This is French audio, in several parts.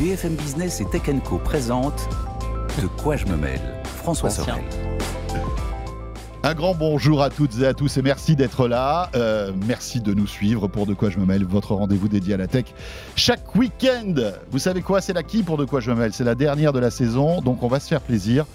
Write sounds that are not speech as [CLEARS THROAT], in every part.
BFM Business et Tech Co présente De quoi je me mêle François Sorel. Un grand bonjour à toutes et à tous et merci d'être là. Euh, merci de nous suivre pour De quoi je me mêle, votre rendez-vous dédié à la tech. Chaque week-end, vous savez quoi, c'est la qui pour De quoi je me mêle? C'est la dernière de la saison, donc on va se faire plaisir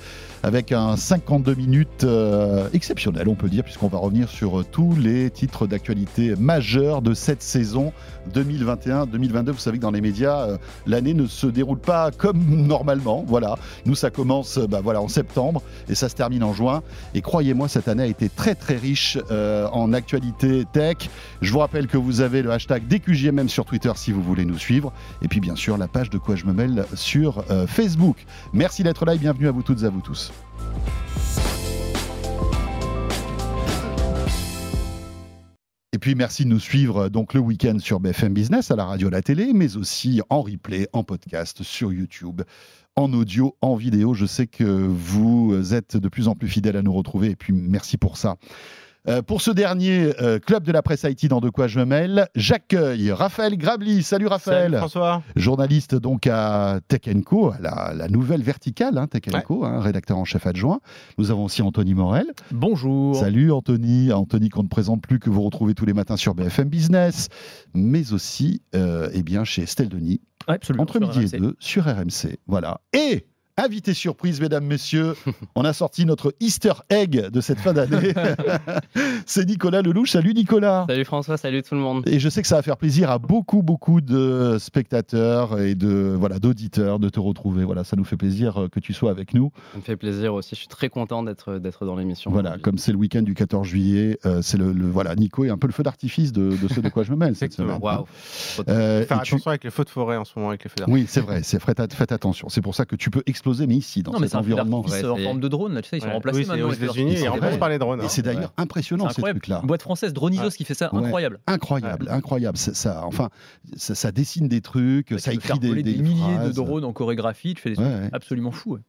avec un 52 minutes euh, exceptionnel, on peut dire, puisqu'on va revenir sur euh, tous les titres d'actualité majeurs de cette saison 2021-2022. Vous savez que dans les médias, euh, l'année ne se déroule pas comme normalement. Voilà, nous ça commence bah, voilà, en septembre et ça se termine en juin. Et croyez-moi, cette année a été très très riche en actualité tech. Je vous rappelle que vous avez le hashtag DQJMM sur Twitter si vous voulez nous suivre. Et puis bien sûr, la page de quoi je me mêle sur Facebook. Merci d'être là et bienvenue à vous toutes et à vous tous. Et puis merci de nous suivre donc le week-end sur BFM Business, à la radio, à la télé, mais aussi en replay, en podcast, sur YouTube, en audio, en vidéo. Je sais que vous êtes de plus en plus fidèles à nous retrouver et puis merci pour ça. Euh, pour ce dernier euh, club de la presse Haïti dans De quoi je me mêle, j'accueille Raphaël Grabli. Salut Raphaël. Salut François. Journaliste donc à Tech Co, la, la nouvelle verticale hein, Tech Co, hein, rédacteur en chef adjoint. Nous avons aussi Anthony Morel. Bonjour. Salut Anthony. Anthony qu'on ne présente plus, que vous retrouvez tous les matins sur BFM Business, mais aussi euh, eh bien, chez Estelle Denis. Absolument, entre midi et deux sur RMC. Voilà. Et Invité surprise, mesdames, messieurs. On a sorti notre Easter egg de cette fin d'année. [LAUGHS] c'est Nicolas Lelouch. Salut Nicolas. Salut François, salut tout le monde. Et je sais que ça va faire plaisir à beaucoup, beaucoup de spectateurs et de voilà d'auditeurs de te retrouver. Voilà, ça nous fait plaisir euh, que tu sois avec nous. Ça me fait plaisir aussi. Je suis très content d'être d'être dans l'émission. Voilà, comme c'est le week-end du 14 juillet, euh, c'est le, voilà Nico est un peu le feu d'artifice de, de ce de quoi je me mêle cette semaine. Waouh. Euh, faire attention avec les feux de forêt en ce moment avec les feux Oui, c'est vrai. C'est faites attention. C'est pour ça que tu peux exploser mais ici, dans cet environnement. Ouais, en forme de drone, là, tu sais, ils sont remplacés oui, maintenant. aux États-Unis, ils remplacent par les drones. Et c'est hein. d'ailleurs impressionnant, ces trucs-là. Une boîte française, Dronisos, qui fait ça, incroyable. Incroyable, incroyable. Ça, enfin, ça, dessine des trucs, ça, écrit des, des, milliers de drones en chorégraphie, tu fais des trucs absolument fous.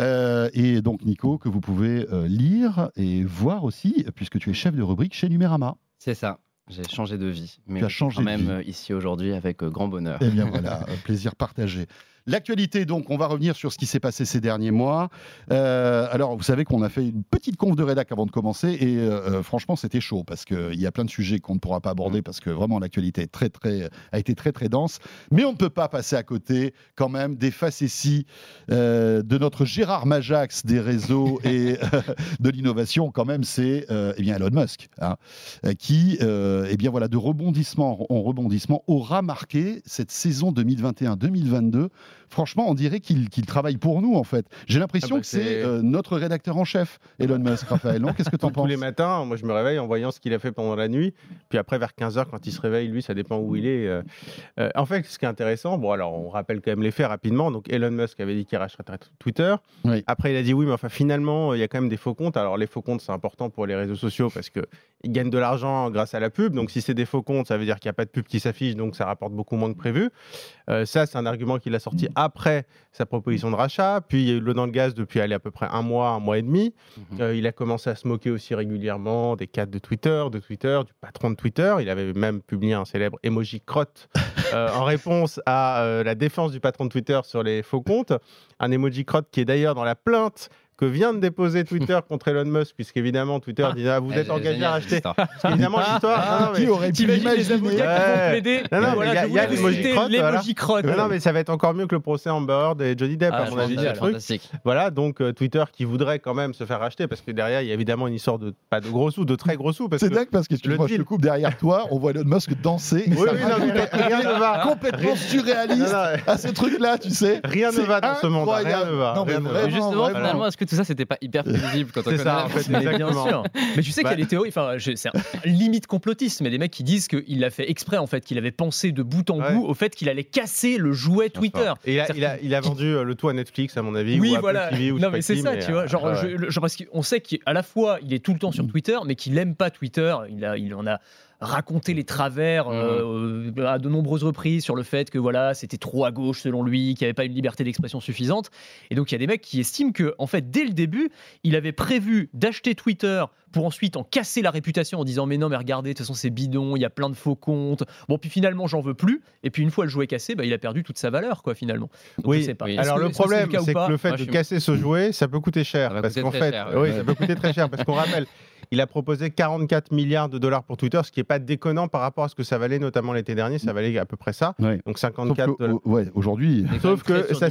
Euh, et donc, Nico, que vous pouvez euh, lire et voir aussi, puisque tu es chef de rubrique chez Numérama. C'est ça. J'ai changé de vie, mais tu as changé quand même euh, ici aujourd'hui avec grand bonheur. Eh bien voilà, plaisir partagé. [LAUGHS] L'actualité, donc, on va revenir sur ce qui s'est passé ces derniers mois. Euh, alors, vous savez qu'on a fait une petite conf de rédac avant de commencer et euh, euh, franchement, c'était chaud parce qu'il y a plein de sujets qu'on ne pourra pas aborder mm. parce que vraiment l'actualité très, très, a été très, très dense. Mais on ne peut pas passer à côté quand même des facéties de notre Gérard Majax des réseaux [LAUGHS] et de l'innovation. Quand même, c'est eh bien Elon Musk hein, qui, eh bien voilà, de rebondissement en rebondissement, aura marqué cette saison 2021-2022 franchement, on dirait qu'il travaille pour nous, en fait. J'ai l'impression ah bah que c'est euh, notre rédacteur en chef, Elon Musk, Raphaël. Qu'est-ce que tu en penses Tous les matins, moi, je me réveille en voyant ce qu'il a fait pendant la nuit. Puis après, vers 15h, quand il se réveille, lui, ça dépend où il est. Euh, euh, en fait, ce qui est intéressant, bon, alors, on rappelle quand même les faits rapidement. Donc, Elon Musk avait dit qu'il rachèterait Twitter. Après, il a dit oui, mais enfin, finalement, il y a quand même des faux comptes. Alors, les faux comptes, c'est important pour les réseaux sociaux parce qu'ils gagnent de l'argent grâce à la pub. Donc, si c'est des faux comptes, ça veut dire qu'il n'y a pas de pub qui s'affiche, donc ça rapporte beaucoup moins que prévu. ça, c'est un argument qu'il a sorti après sa proposition de rachat. Puis il y a eu l'eau dans le gaz depuis aller à peu près un mois, un mois et demi. Mhm. Euh, il a commencé à se moquer aussi régulièrement des cadres de Twitter, de Twitter, du patron de Twitter. Il avait même publié un célèbre emoji crotte [LAUGHS] euh, en réponse à euh, la défense du patron de Twitter sur les faux comptes. Un emoji crotte qui est d'ailleurs dans la plainte que vient de déposer Twitter [LAUGHS] contre Elon Musk, puisqu'évidemment Twitter dit ah, vous êtes engagé à acheter. évidemment l'histoire. Qui aurait pu l'imaginer Non, non, il y a l'emoji crotte. Non, mais ça va être encore mieux que le procès Amber Heard et Johnny Depp, à mon avis. Voilà, donc euh, Twitter qui voudrait quand même se faire racheter, parce que derrière, il y a évidemment une histoire de pas de gros sous, de très gros sous. C'est dingue parce que le je coupe derrière toi, on voit Elon Musk danser. Oui, rien ne va. Complètement surréaliste à ce truc-là, tu sais. Rien ne va dans ce monde. Rien ne va. Justement, finalement, est-ce que tout ça, c'était pas hyper prévisible quand on connaît ça, en fait, mais bien sûr. Mais tu sais qu'il y a des théories, enfin, c'est limite complotiste, mais des mecs qui disent qu'il l'a fait exprès, en fait, qu'il avait pensé de bout en bout au fait qu'il allait casser le jouet Twitter. Et il a, il a, vendu euh, le tout à Netflix, à mon avis. Oui, ou voilà. TV, ou non, mais c'est ça, tu vois. Genre, on sait qu'à la fois, il est tout le temps sur Twitter, mais qu'il aime pas Twitter. Il, a, il en a raconté les travers euh, à de nombreuses reprises sur le fait que voilà, c'était trop à gauche selon lui, qu'il n'y avait pas une liberté d'expression suffisante. Et donc il y a des mecs qui estiment que, en fait, dès le début, il avait prévu d'acheter Twitter pour ensuite en casser la réputation en disant mais non mais regardez de toute façon c'est bidon il y a plein de faux comptes bon puis finalement j'en veux plus et puis une fois le jouet cassé bah, il a perdu toute sa valeur quoi finalement Donc, Oui, je sais pas. oui. Alors que- le problème, c'est que le fait Moi, de suis- casser ce jouet, ça peut coûter cher. Ça parce coûter qu'en fait, cher, oui, ça peut coûter très cher. Parce qu'on rappelle, il a proposé 44 milliards de dollars pour Twitter, ce qui n'est pas déconnant par rapport à ce que ça valait, notamment l'été dernier. Ça valait à peu près ça. Ouais. Donc Sauf 54 que, oh, ouais, aujourd'hui, Sauf que ça,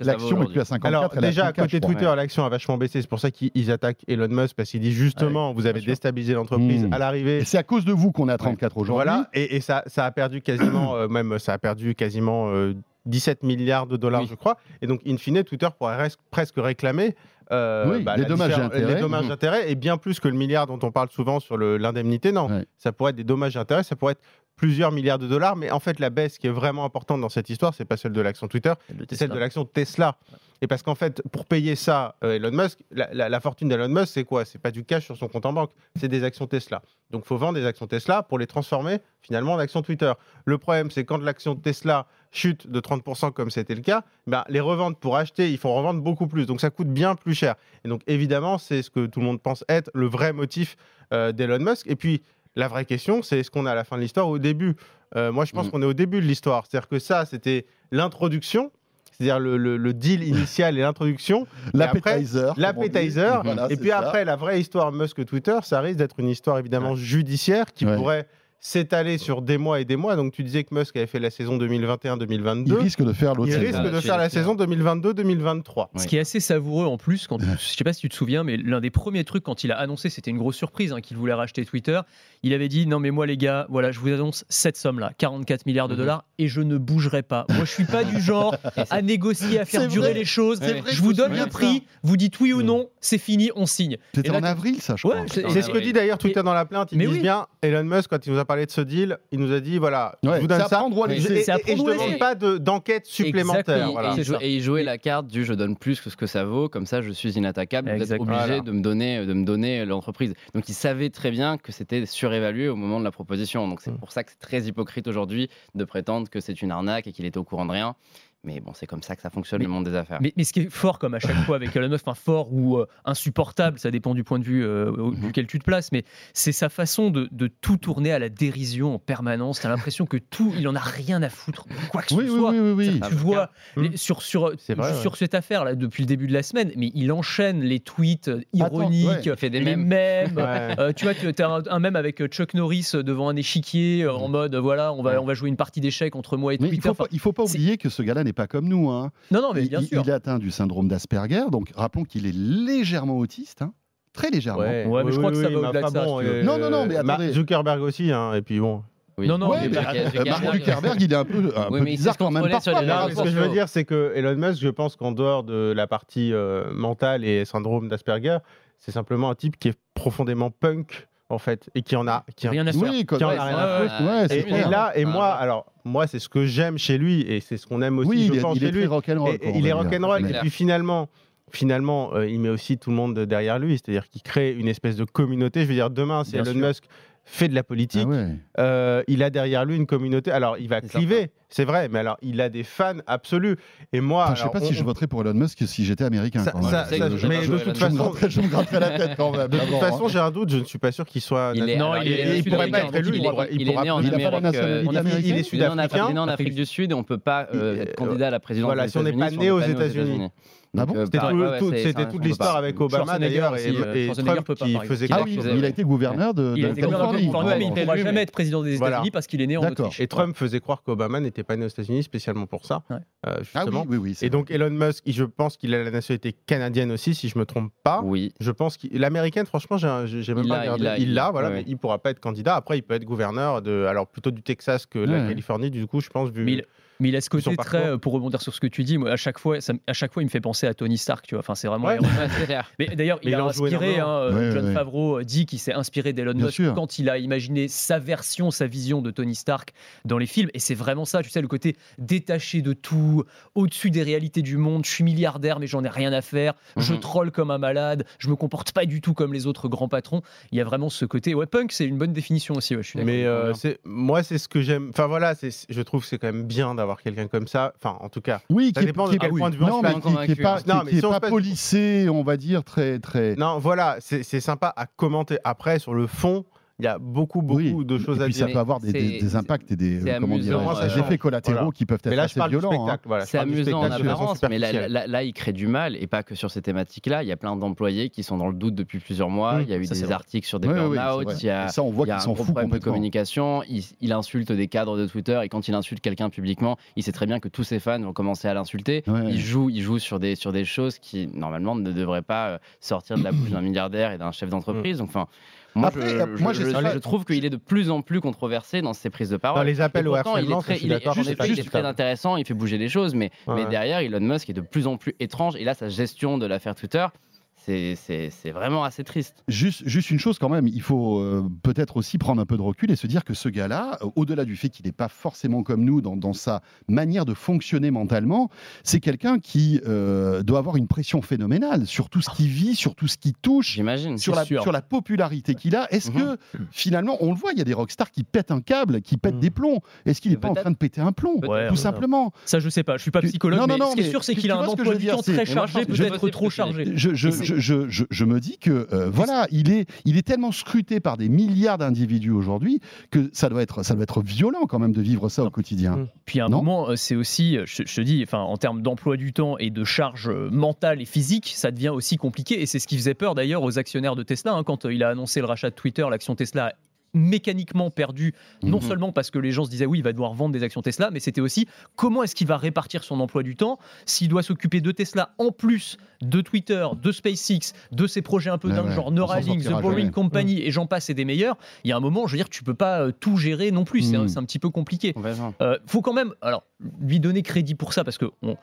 l'action est plus à 54. Alors elle déjà à côté. Twitter, l'action a vachement baissé. C'est pour ça qu'ils ils attaquent Elon Musk parce qu'il dit justement, vous avez déstabilisé l'entreprise Mmh. à l'arrivée. C'est à cause de vous qu'on est à 34 aujourd'hui. Voilà, et, et ça, ça a perdu quasiment, [COUGHS] euh, même ça a perdu quasiment euh, 17 milliards de dollars, Oui. je crois. Et donc, in fine, Twitter pourrait res- presque réclamer euh, Oui, les dommages et diffé- intérêts. les dommages Mhm. et intérêts, et bien plus que le milliard dont on parle souvent sur l'indemnité. Non, Ouais. ça pourrait être des dommages et intérêts, ça pourrait être plusieurs milliards de dollars. Mais en fait, la baisse qui est vraiment importante dans cette histoire, c'est pas celle de l'action Twitter, c'est celle de l'action Tesla. Et parce qu'en fait, pour payer ça, euh, Elon Musk, la, la- la fortune d'Elon Musk, c'est quoi? C'est pas du cash sur son compte en banque, c'est des actions Tesla. Donc, il faut vendre des actions Tesla pour les transformer finalement en actions Twitter. Le problème, c'est quand l'action Tesla chute de 30%, comme c'était le cas, ben, les reventes pour acheter, il faut en revendre beaucoup plus. Donc, ça coûte bien plus cher. Et donc, évidemment, c'est ce que tout le monde pense être le vrai motif euh, d'Elon Musk. Et puis, la vraie question, c'est est-ce qu'on est à la fin de l'histoire ou au début? Euh, Moi, je pense Mm. qu'on est au début de l'histoire. C'est-à-dire que ça, c'était l'introduction, c'est-à-dire le, le- le deal initial et l'introduction. [LAUGHS] L'appetizer. L'appetizer. Voilà, et puis ça. après, la vraie histoire Musk-Twitter, ça risque d'être une histoire évidemment judiciaire qui Ouais. pourrait s'étaler sur des mois et des mois. Donc tu disais que Musk avait fait la saison 2021-2022. Il risque de faire l'autre Il risque de faire la saison 2022-2023. Ce qui est assez savoureux en plus, quand, je sais pas si tu te souviens, mais l'un des premiers trucs quand il a annoncé, c'était une grosse surprise hein, qu'il voulait racheter Twitter. Il avait dit non mais moi les gars, voilà, je vous annonce cette somme-là, 44 milliards de Mhm. dollars, et je ne bougerai pas. Moi je suis pas du genre [LAUGHS] à négocier, à faire C'est durer vrai. les choses. C'est vrai, je vous donne le prix, vous dites oui ou non, c'est fini, on signe. C'était en avril, ça, je Ouais, crois. c'est- C'est ce que dit d'ailleurs Twitter dans la plainte. Ils Mais disent oui. bien, Elon Musk, quand il nous a parlé de ce deal, il nous a dit voilà, Ouais, je vous donne ça. prendre ou à Et, je à demande pas de- d'enquête supplémentaire. Exactement. Voilà. Et, il jouait la carte du je donne plus que ce que ça vaut, comme ça je suis inattaquable, vous êtes obligé Voilà. de me donner, de me donner l'entreprise. Donc il savait très bien que c'était surévalué au moment de la proposition. Donc c'est Mm. pour ça que c'est très hypocrite aujourd'hui de prétendre que c'est une arnaque et qu'il était au courant de rien. Mais bon, c'est comme ça que ça fonctionne Mais- le monde des affaires. Mais, mais ce qui est fort, comme à chaque fois avec Elon Musk, enfin fort ou euh, insupportable, ça dépend du point de vue euh, Mhm. duquel tu te places, mais c'est sa façon de, de tout tourner à la dérision en permanence. Tu as l'impression que tout, il en a rien à foutre, quoi que Oui, ce oui, soit. oui, oui, oui. Tu vois, Mhm. les- sur, sur, vrai, sur cette affaire là depuis le début de la semaine, mais il enchaîne les tweets euh, Attends, ironiques, ouais. Il fait des les mèmes. mèmes. Ouais. Euh, tu vois, tu as un, un mème avec Chuck Norris devant un échiquier en mode voilà, on va, on va jouer une partie d'échecs entre moi et Mais il Twitter. faut pas, Enfin, il faut pas oublier que ce gars-là n'est pas comme nous. Hein. non, non, mais bien il, sûr. il est atteint du syndrome d'Asperger, donc rappelons qu'il est légèrement autiste, hein. très légèrement. Ouais, Ouais, mais je crois que ça va au-delà de ça, bon, euh, Non, non, non, mais Mark attendez. Zuckerberg aussi, hein, et puis bon. Oui. Non, non, Ouais, mais Zuckerberg- euh, Mark Zuckerberg- Zuckerberg, il est un peu, un Oui, peu mais il bizarre quand même. parfois, les Non, mais ce que je veux dire, c'est que Elon Musk, je pense qu'en dehors de la partie euh, mentale et syndrome d'Asperger, c'est simplement un type qui est profondément punk, en fait, et qui en a. Qui rien à faire. Oui, quand Qui en a rien à ouais, c'est Et, là, et Ah, moi, alors, moi, c'est ce que j'aime chez lui, et c'est ce qu'on aime aussi, oui, je il est, pense, il chez lui. rock'n'roll. Et- il est rock'n'roll, et puis finalement, finalement euh, il met aussi tout le monde derrière lui, c'est-à-dire qu'il crée une espèce de communauté. Je veux dire, demain, si Bien Elon sûr. Musk fait de la politique, Ah ouais. euh, il a derrière lui une communauté. Alors, il va cliver, c'est vrai, mais alors, il a des fans absolus. Et moi, Enfin, je sais alors, pas si on- je voterais pour Elon Musk si j'étais américain. Ça- quand même. ça- ça- Je- je- mais je- de toute façon- gratterais- je me gratterais la tête quand même. de toute d'abord, façon, hein. j'ai un doute, je ne suis pas sûr qu'il soit. Il est, Non, alors, il est- il est il pourrait pas être élu, Il pourrait- il est pourra- né en Amérique. euh, il est Il est né en sud-africain. Afrique- né en Afrique du Sud et on peut pas euh, être candidat à la présidence voilà, si on n'est pas né aux États-Unis. Ah bon C'était tout- ouais, tout- toute l'histoire avec Obama d'ailleurs et, euh, et Trump pas, qui faisait. Ah oui, il a été gouverneur de, Il de Californie. Il ne pourra jamais être président des Voilà. États-Unis parce qu'il est né en. Autriche. Et Trump faisait croire qu'Obama n'était pas né aux États-Unis spécialement pour ça, Ouais. euh, Ah oui, justement. oui, oui. Et donc Elon Musk, je pense qu'il a la nationalité canadienne aussi, si je me trompe pas. Oui. Je pense qu'il l'américaine, franchement, j'ai même Il pas regardé. il l'a, Il il l'a, l'a, voilà, ouais, mais il pourra pas être candidat. Après, il peut être gouverneur de, alors plutôt du Texas que de la. Californie, du coup, je pense. Vu... Mais il, mais il a ce côté très, euh, pour rebondir sur ce que tu dis, moi, à chaque fois, ça, à chaque fois, il me fait penser à Tony Stark, tu vois. Enfin, c'est vraiment. Ouais. [LAUGHS] Mais d'ailleurs, il, il a inspiré. hein, euh, Ouais, John ouais. Favreau dit qu'il s'est inspiré d'Elon Musk sûr. quand il a imaginé sa version, sa vision de Tony Stark dans les films. Et c'est vraiment ça. Tu sais, le côté détaché de tout, au-dessus des réalités du monde. Je suis milliardaire, mais j'en ai rien à faire. Je Mhm. troll comme un malade. Je me comporte pas du tout comme les autres grands patrons. Il y a vraiment ce côté. Ouais, punk, c'est une bonne définition aussi. Ouais, je suis d'accord. Mais euh, moi, c'est ce que j'aime. Enfin voilà, je trouve que c'est quand même bien d'avoir quelqu'un comme ça. Enfin, en tout cas. Oui, Ça qui est- dépend de est- quel oui. point de vue on Non, se mais qui- qui est pas, Non, mais qui est si on pas se place- policé, on va dire, très. très... Non, voilà, c'est c'est sympa à commenter. Après, sur le fond, il y a beaucoup, beaucoup Oui. de choses et à puis dire. ça peut avoir des, des- des impacts et des, euh, effets collatéraux Voilà. qui peuvent être Mais là, je assez violents. hein. Voilà, C'est amusant en apparence, mais là, superficielle. là- là, il crée du mal et pas que sur ces thématiques-là. Il y a plein d'employés qui sont dans le doute depuis plusieurs mois. Mmh, il y a eu des vrai. articles sur des ouais, burn-out. il y a, ça, on voit il y a qu'ils foutent problème de communication. Il, il insulte des cadres de Twitter et quand il insulte quelqu'un publiquement, il sait très bien que tous ses fans vont commencer à l'insulter. Ouais. Il joue, il joue sur des sur des choses qui normalement ne devraient pas euh, sortir de la bouche d'un milliardaire et d'un chef d'entreprise. Donc, enfin. Moi, Après, je, moi, je- j'ai- je- je trouve qu'il est de plus en plus controversé dans ses prises de parole. Dans les appels au pourtant, il est harcèlement, très, il est- juste- il très intéressant, il fait bouger les choses, mais, Ouais. mais derrière, Elon Musk est de plus en plus étrange. Et là, sa gestion de l'affaire Twitter, c'est- c'est c'est vraiment assez triste. Juste, juste une chose quand même, il faut euh, peut-être aussi prendre un peu de recul et se dire que ce gars-là, euh, au-delà du fait qu'il n'est pas forcément comme nous dans, dans sa manière de fonctionner mentalement, c'est quelqu'un qui euh, doit avoir une pression phénoménale sur tout ce qui vit, sur tout ce qui touche. J'imagine. Sur la, sûr. sur la popularité qu'il a, est-ce Mhm. que finalement, on le voit, il y a des rockstars qui pètent un câble, qui pètent Mhm. des plombs. Est-ce qu'il n'est pas en train de péter un plomb Ouais, Tout ouais. simplement? Ça, je sais pas. Je suis pas psychologue, Non, non, mais non, ce qui est sûr, c'est qu'il a un emploi du temps très chargé, peut-être trop chargé. Je, je, me dis que euh, voilà, il est, il est tellement scruté par des milliards d'individus aujourd'hui que ça doit, être, ça doit être violent quand même de vivre ça au quotidien. Mm. Puis à un Non moment, euh, c'est aussi, euh, je, te dis, enfin, en termes d'emploi du temps et de charge mentale et physique, ça devient aussi compliqué. Et c'est ce qui faisait peur d'ailleurs aux actionnaires de Tesla. hein, quand il a annoncé le rachat de Twitter, l'action Tesla a mécaniquement perdu, non Mhm. seulement parce que les gens se disaient oui, il va devoir vendre des actions Tesla, mais c'était aussi comment est-ce qu'il va répartir son emploi du temps s'il doit s'occuper de Tesla en plus de Twitter, de SpaceX, de ses projets un peu Ouais, dingues, ouais, genre Neuralink, The Boring jamais. Company et j'en passe et des meilleurs. Il y a un moment, je veux dire, tu peux pas euh, tout gérer non plus. C'est un- un petit peu compliqué. Euh, faut quand même alors, lui donner crédit pour ça parce que on,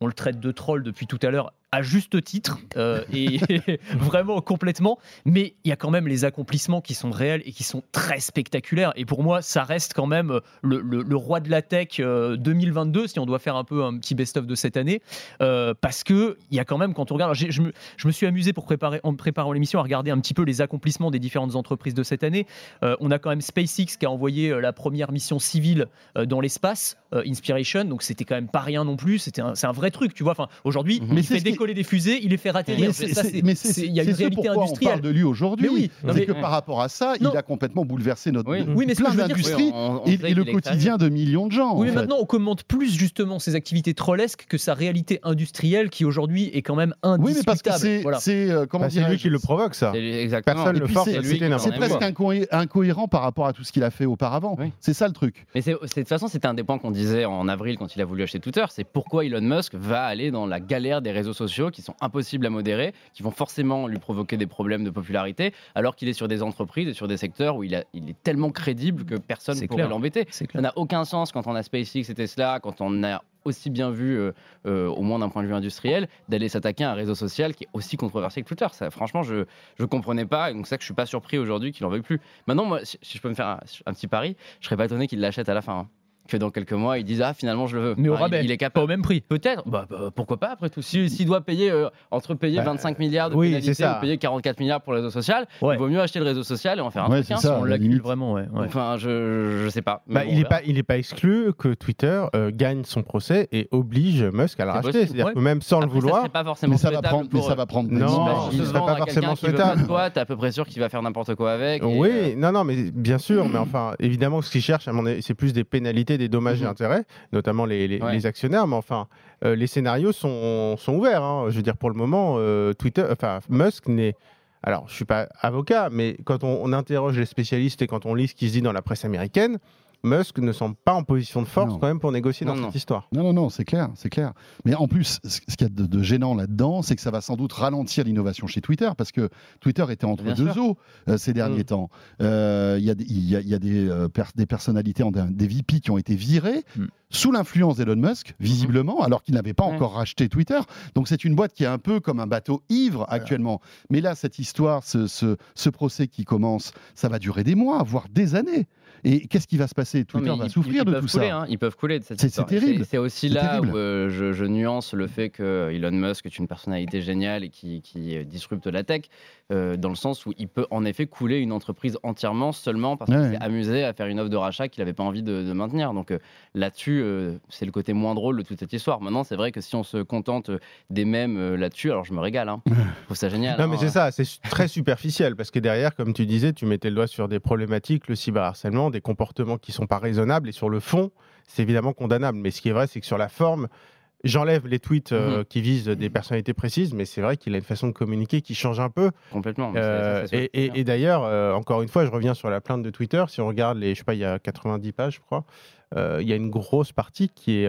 on le traite de troll depuis tout à l'heure à juste titre euh, et [LAUGHS] vraiment complètement. Mais il y a quand même les accomplissements qui sont réels et qui sont très spectaculaires. Et pour moi, ça reste quand même euh, le, le- le roi de la tech euh, 2022 si on doit faire un peu un petit best-of de cette année. Euh, parce que il y a quand même quand on regarde, je me, je me suis amusé pour préparer en préparant l'émission à regarder un petit peu les accomplissements des différentes entreprises de cette année. Euh, on a quand même SpaceX qui a envoyé euh, la première mission civile euh, dans l'espace, euh, Inspiration. Donc c'était quand même pas rien non plus. C'était un- c'est un vrai truc, tu vois. Enfin, aujourd'hui, Mhm. mais il c'est fait décoller des fusées, il les fait rater. Mais c'est- Ça, c'est- c'est- mais c'est c'est- il y a c'est une réalité pourquoi on industrielle. parle de lui aujourd'hui. Mais oui, non, c'est mais- que par rapport à ça, Non. il a complètement bouleversé notre Oui. Oui, mais plein d'industries et, le quotidien de millions de gens. Oui, mais maintenant on commente plus justement ses activités trollesques que sa réalité industrielle qui aujourd'hui est quand même Oui, mais indiscutable. parce que c'est, euh, comment Bah, c'est lui qui le provoque, ça. Personne Et le force c'est- presque incohé- incohérent par rapport à tout ce qu'il a fait auparavant. C'est ça le truc. Mais de toute façon, c'était un des points qu'on disait en avril quand il a voulu acheter Twitter. C'est pourquoi Elon Musk va aller dans la galère des réseaux sociaux qui sont impossibles à modérer, qui vont forcément lui provoquer des problèmes de popularité, alors qu'il est sur des entreprises et sur des secteurs où il, a- il est tellement crédible que personne ne pourrait l'embêter. Ça n'a aucun sens quand on a SpaceX et Tesla, quand on a aussi bien vu, euh, euh, au moins d'un point de vue industriel, d'aller s'attaquer à un réseau social qui est aussi controversé que Twitter. Ça, franchement, je ne comprenais pas, et donc c'est ça que je suis pas surpris aujourd'hui qu'il en veuille plus. Maintenant, moi, si, si je peux me faire un, un petit pari, je serais pas étonné qu'il l'achète à la fin. hein. Que dans quelques mois, ils disent Ah, finalement, je le veux. Mais au Enfin, rabais, il, est pas capable. au même prix. Peut-être, bah, bah, pourquoi pas après tout. Si- S'il doit payer, euh, entre payer Bah, 25 milliards de oui, pénalité c'est ça. ou payer 44 milliards pour le réseau social, Ouais. il vaut mieux acheter le réseau social et en faire un Ouais, truc. hein. c'est ça. on à la l'accule limite. vraiment, ouais. ouais. Enfin, je, je sais pas. Bah, bon, il on n'est pas, il est pas exclu que Twitter euh, gagne son procès et oblige Musk à le racheter. C'est-à-dire ouais. que même sans le Après, ça vouloir, serait pas forcément Mais ça va souhaitable prendre, mais ça va prendre. Non, ce se serait pas forcément souhaitable. pas de toi, t'es à peu près sûr qu'il va faire n'importe quoi avec. Oui, euh, non, non, mais bien sûr, mais enfin, évidemment, ce qu'ils cherchent, à mon avis, c'est plus des pénalités, des dommages et Mhm. intérêts, notamment les, les- Ouais. les actionnaires, mais enfin, euh, les scénarios sont, sont ouverts. hein. Je veux dire, pour le moment, euh, Twitter, enfin, Musk n'est. Alors, je suis pas avocat, mais quand on, on interroge les spécialistes et quand on lit ce qui se dit dans la presse américaine, Musk ne semble pas en position de force Non. quand même pour négocier Non, dans non. cette histoire. Non, non, non, c'est clair, c'est clair. Mais en plus, ce qu'il y a de, de gênant là-dedans, c'est que ça va sans doute ralentir l'innovation chez Twitter, parce que Twitter était entre Bien deux sûr. eaux euh, ces derniers Mm. temps. Euh, Il y a, des- il y a- il y a des, euh, des personnalités, en- des VP qui ont été virées Mm. sous l'influence d'Elon Musk, visiblement, alors qu'il n'avait pas Ouais. encore racheté Twitter. Donc c'est une boîte qui est un peu comme un bateau ivre actuellement. Mais là, cette histoire, ce, ce- ce procès qui commence, ça va durer des mois, voire des années. Et qu'est-ce qui va se passer? Twitter va ils- souffrir ils de peuvent tout couler, ça. hein, ils peuvent couler de cette C'est- histoire. c'est terrible. C'est aussi là terrible. où euh, je, je nuance le fait que Elon Musk est une personnalité géniale et qui, qui, disrupte la tech, euh, dans le sens où il peut en effet couler une entreprise entièrement seulement parce Ouais. qu'il s'est amusé à faire une offre de rachat qu'il n'avait pas envie de, de maintenir. Donc euh, là-dessus, euh, c'est le côté moins drôle de toute cette histoire. Maintenant, c'est vrai que si on se contente des mêmes euh, là-dessus, alors je me régale. Hein. Je trouve ça génial. Non, hein. mais c'est ça, c'est très superficiel parce que derrière, comme tu disais, tu mettais le doigt sur des problématiques, le cyberharcèlement, des comportements qui sont pas raisonnables et sur le fond, c'est évidemment condamnable. Mais ce qui est vrai, c'est que sur la forme, j'enlève les tweets euh, Mhm. qui visent des personnalités précises, mais c'est vrai qu'il a une façon de communiquer qui change un peu. Complètement. Euh, ça, et et- et d'ailleurs, euh, encore une fois, je reviens sur la plainte de Twitter. Si on regarde les, je sais pas, il y a 90 pages, je crois. il y a une grosse partie qui, est,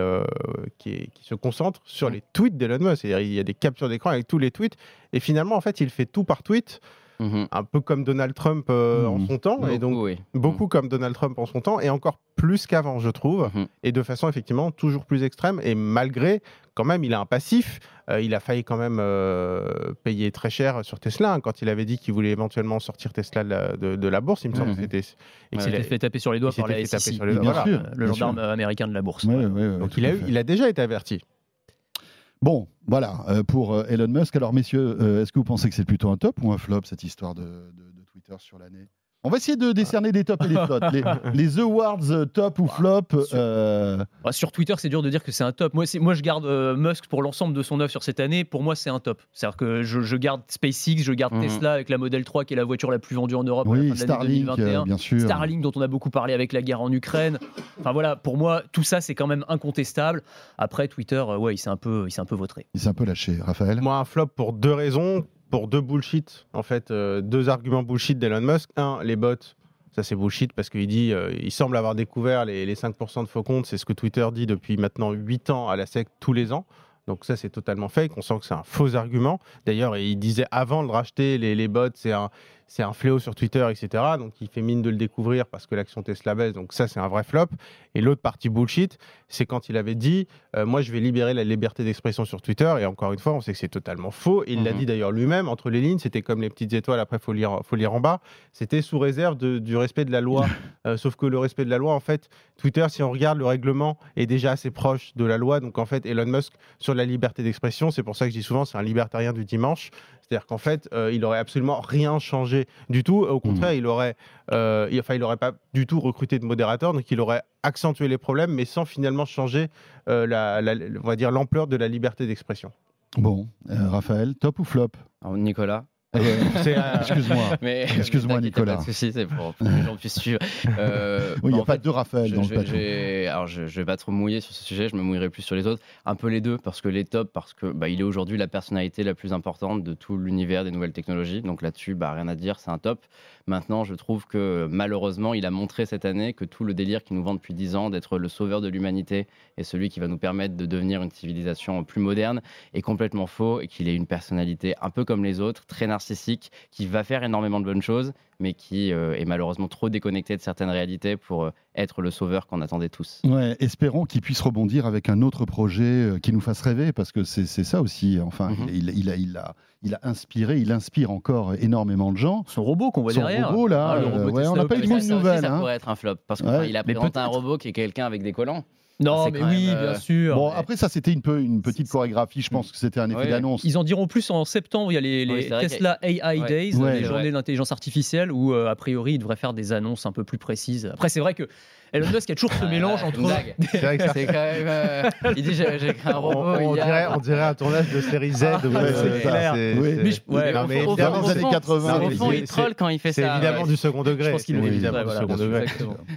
qui, est- qui se concentre sur Mm. les tweets d'Elon Musk. C'est-à-dire, il y a des captures d'écran avec tous les tweets. Et finalement, en fait, il fait tout par tweet, Mhm. un peu comme Donald Trump euh, en Mhm. son temps. et donc, Beaucoup, oui. beaucoup comme Donald Trump en son temps. Et encore plus qu'avant, je trouve. Mhm. Et de façon, effectivement, toujours plus extrême. Et malgré, quand même, il a un passif. Euh, il a failli quand même euh, payer très cher sur Tesla hein, quand il avait dit qu'il voulait éventuellement sortir Tesla de la, de- de la bourse. Il me semble Mhm. que c'était. et Ouais, qu'il Il s'était fait taper sur les doigts par la s'était fait taper SEC, le gendarme américain de la bourse. Ouais, ouais, ouais, Donc a, eu, il a déjà été averti. Bon, voilà, euh, pour euh, Elon Musk. Alors, messieurs, euh, est-ce que vous pensez que c'est plutôt un top ou un flop, cette histoire de, Twitter sur l'année? On va essayer de décerner des tops et des [LAUGHS] flops. Les, les awards euh, top ou flop. sur- euh, Bah, sur Twitter, c'est dur de dire que c'est un top. Moi, moi je garde euh, Musk pour l'ensemble de son œuvre sur cette année. Pour moi, c'est un top. C'est-à-dire que je, je garde SpaceX, je garde Mhm. Tesla avec la Model 3 qui est la voiture la plus vendue en Europe à la oui, de Starlink, 2021. euh, bien sûr. Starlink dont on a beaucoup parlé avec la guerre en Ukraine. Enfin voilà, pour moi, tout ça c'est quand même incontestable. Après Twitter, ouais, il s'est un peu, il s'est un peu vautré. Il s'est un peu lâché, Raphaël? Moi, un flop pour deux raisons. Pour deux bullshit, en fait, euh, deux arguments bullshit d'Elon Musk. Un, les bots. Ça, c'est bullshit parce qu'il dit, euh, il semble avoir découvert les, les 5% de faux comptes. C'est ce que Twitter dit depuis maintenant 8 ans à la SEC tous les ans. Donc ça, c'est totalement fake. On sent que c'est un faux argument. D'ailleurs, il disait avant de racheter les, les bots, c'est un, c'est un fléau sur Twitter, etc. Donc il fait mine de le découvrir parce que l'action Tesla baisse. Donc ça, c'est un vrai flop. Et l'autre partie bullshit, c'est quand il avait dit, euh, moi, je vais libérer la liberté d'expression sur Twitter. Et encore une fois, on sait que c'est totalement faux. Il l'a Mhm. dit d'ailleurs lui-même entre les lignes. C'était comme les petites étoiles. Après, faut lire, faut lire en bas. C'était sous réserve de- du respect de la loi. [LAUGHS] Euh, sauf que le respect de la loi, en fait, Twitter, si on regarde le règlement, est déjà assez proche de la loi. Donc en fait, Elon Musk sur la liberté d'expression, c'est pour ça que je dis souvent, c'est un libertarien du dimanche. C'est-à-dire qu'en fait, euh, il aurait absolument rien changé du tout. Au contraire, il aurait, euh, il, enfin, il aurait pas du tout recruté de modérateur, donc il aurait accentué les problèmes, mais sans finalement changer, euh, la, la- on va dire, l'ampleur de la liberté d'expression. Bon, euh, Raphaël, top ou flop? Alors, Nicolas. C'est, euh, [LAUGHS] Excuse-moi. T'inquiète, Nicolas. Pas de souci, c'est pour, pour que les gens puissent suivre. Euh, Oui, il n'y bah, a pas fait, deux Raphaël je, dans le je- alors je, je vais pas trop mouiller sur ce sujet, je me mouillerai plus sur les autres. Un peu les deux, parce que les tops, parce que bah, il est aujourd'hui la personnalité la plus importante de tout l'univers des nouvelles technologies. Donc là-dessus, bah, rien à dire, c'est un top. Maintenant, je trouve que malheureusement, il a montré cette année que tout le délire qui nous vend depuis 10 ans d'être le sauveur de l'humanité et celui qui va nous permettre de devenir une civilisation plus moderne est complètement faux et qu'il est une personnalité un peu comme les autres, très narcissique, qui va faire énormément de bonnes choses, mais qui euh, est malheureusement trop déconnecté de certaines réalités pour euh, être le sauveur qu'on attendait tous. Ouais, espérons qu'il puisse rebondir avec un autre projet euh, qui nous fasse rêver, parce que c'est ça aussi. Enfin, Mhm. il, il a, il, a, il a inspiré, il inspire encore énormément de gens. Son robot qu'on voit Son derrière. robot, là, Ah, le euh, robot ouais, on n'a pas eu de bonnes ça aussi, nouvelles, ça hein. pourrait être un flop, parce qu'il Ouais, a présenté un robot qui est quelqu'un avec des collants. Non, c'est mais oui, même, euh, bien sûr. Bon, mais- après, ça, c'était une, peu, une petite chorégraphie. Je pense que c'était un effet d'annonce. Ils en diront plus en septembre. Il y a les, les Tesla AI Ouais. Days, Ouais. les journées d'intelligence artificielle, où euh, a priori ils devraient faire des annonces un peu plus précises. Après, c'est vrai que Elon Musk a toujours ce Ah, mélange entre. blague. c'est vrai que ça- C'est quand même. euh, il dit j'ai créé un on, robot. on a- dirait, on dirait un tournage de série Z. ouais, c'est clair. c'est- Oui. c'est- Mais je- ouais, Non, mais évidemment, c'est- des années 80, Au fond, c'est- il troll quand il fait C'est ça. évidemment ouais. du second degré. Je pense qu'il c'est dit, évidemment du second degré.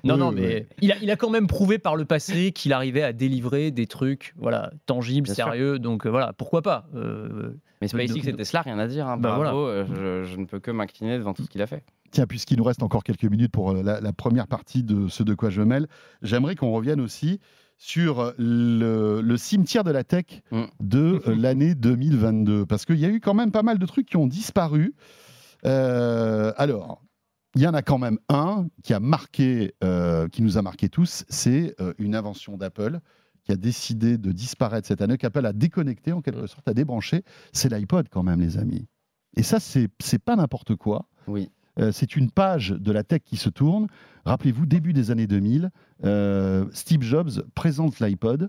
Non, non, mais il, a, il a quand même prouvé par le passé qu'il arrivait à délivrer des trucs voilà, tangibles, Bien sûr. sérieux. Donc euh, voilà, pourquoi pas euh, Mais SpaceX et Tesla, rien à dire. hein. Bah, Bravo, euh, je, je ne peux que m'incliner devant tout ce qu'il a fait. Tiens, puisqu'il nous reste encore quelques minutes pour euh, la, la première partie de ce de quoi je me mêle, j'aimerais qu'on revienne aussi sur le, le cimetière de la tech Mm. de euh, [LAUGHS] l'année 2022. Parce qu'il y a eu quand même pas mal de trucs qui ont disparu. Euh, alors, il y en a quand même un qui a marqué, euh, qui nous a marqué tous, c'est euh, une invention d'Apple qui a décidé de disparaître cette année, qu'Apple a déconnecté en quelque sorte, a débranché. C'est l'iPod quand même, les amis. Et ça, c'est c'est pas n'importe quoi. Oui. Euh, c'est une page de la tech qui se tourne. Rappelez-vous, début des années 2000, euh, Steve Jobs présente l'iPod.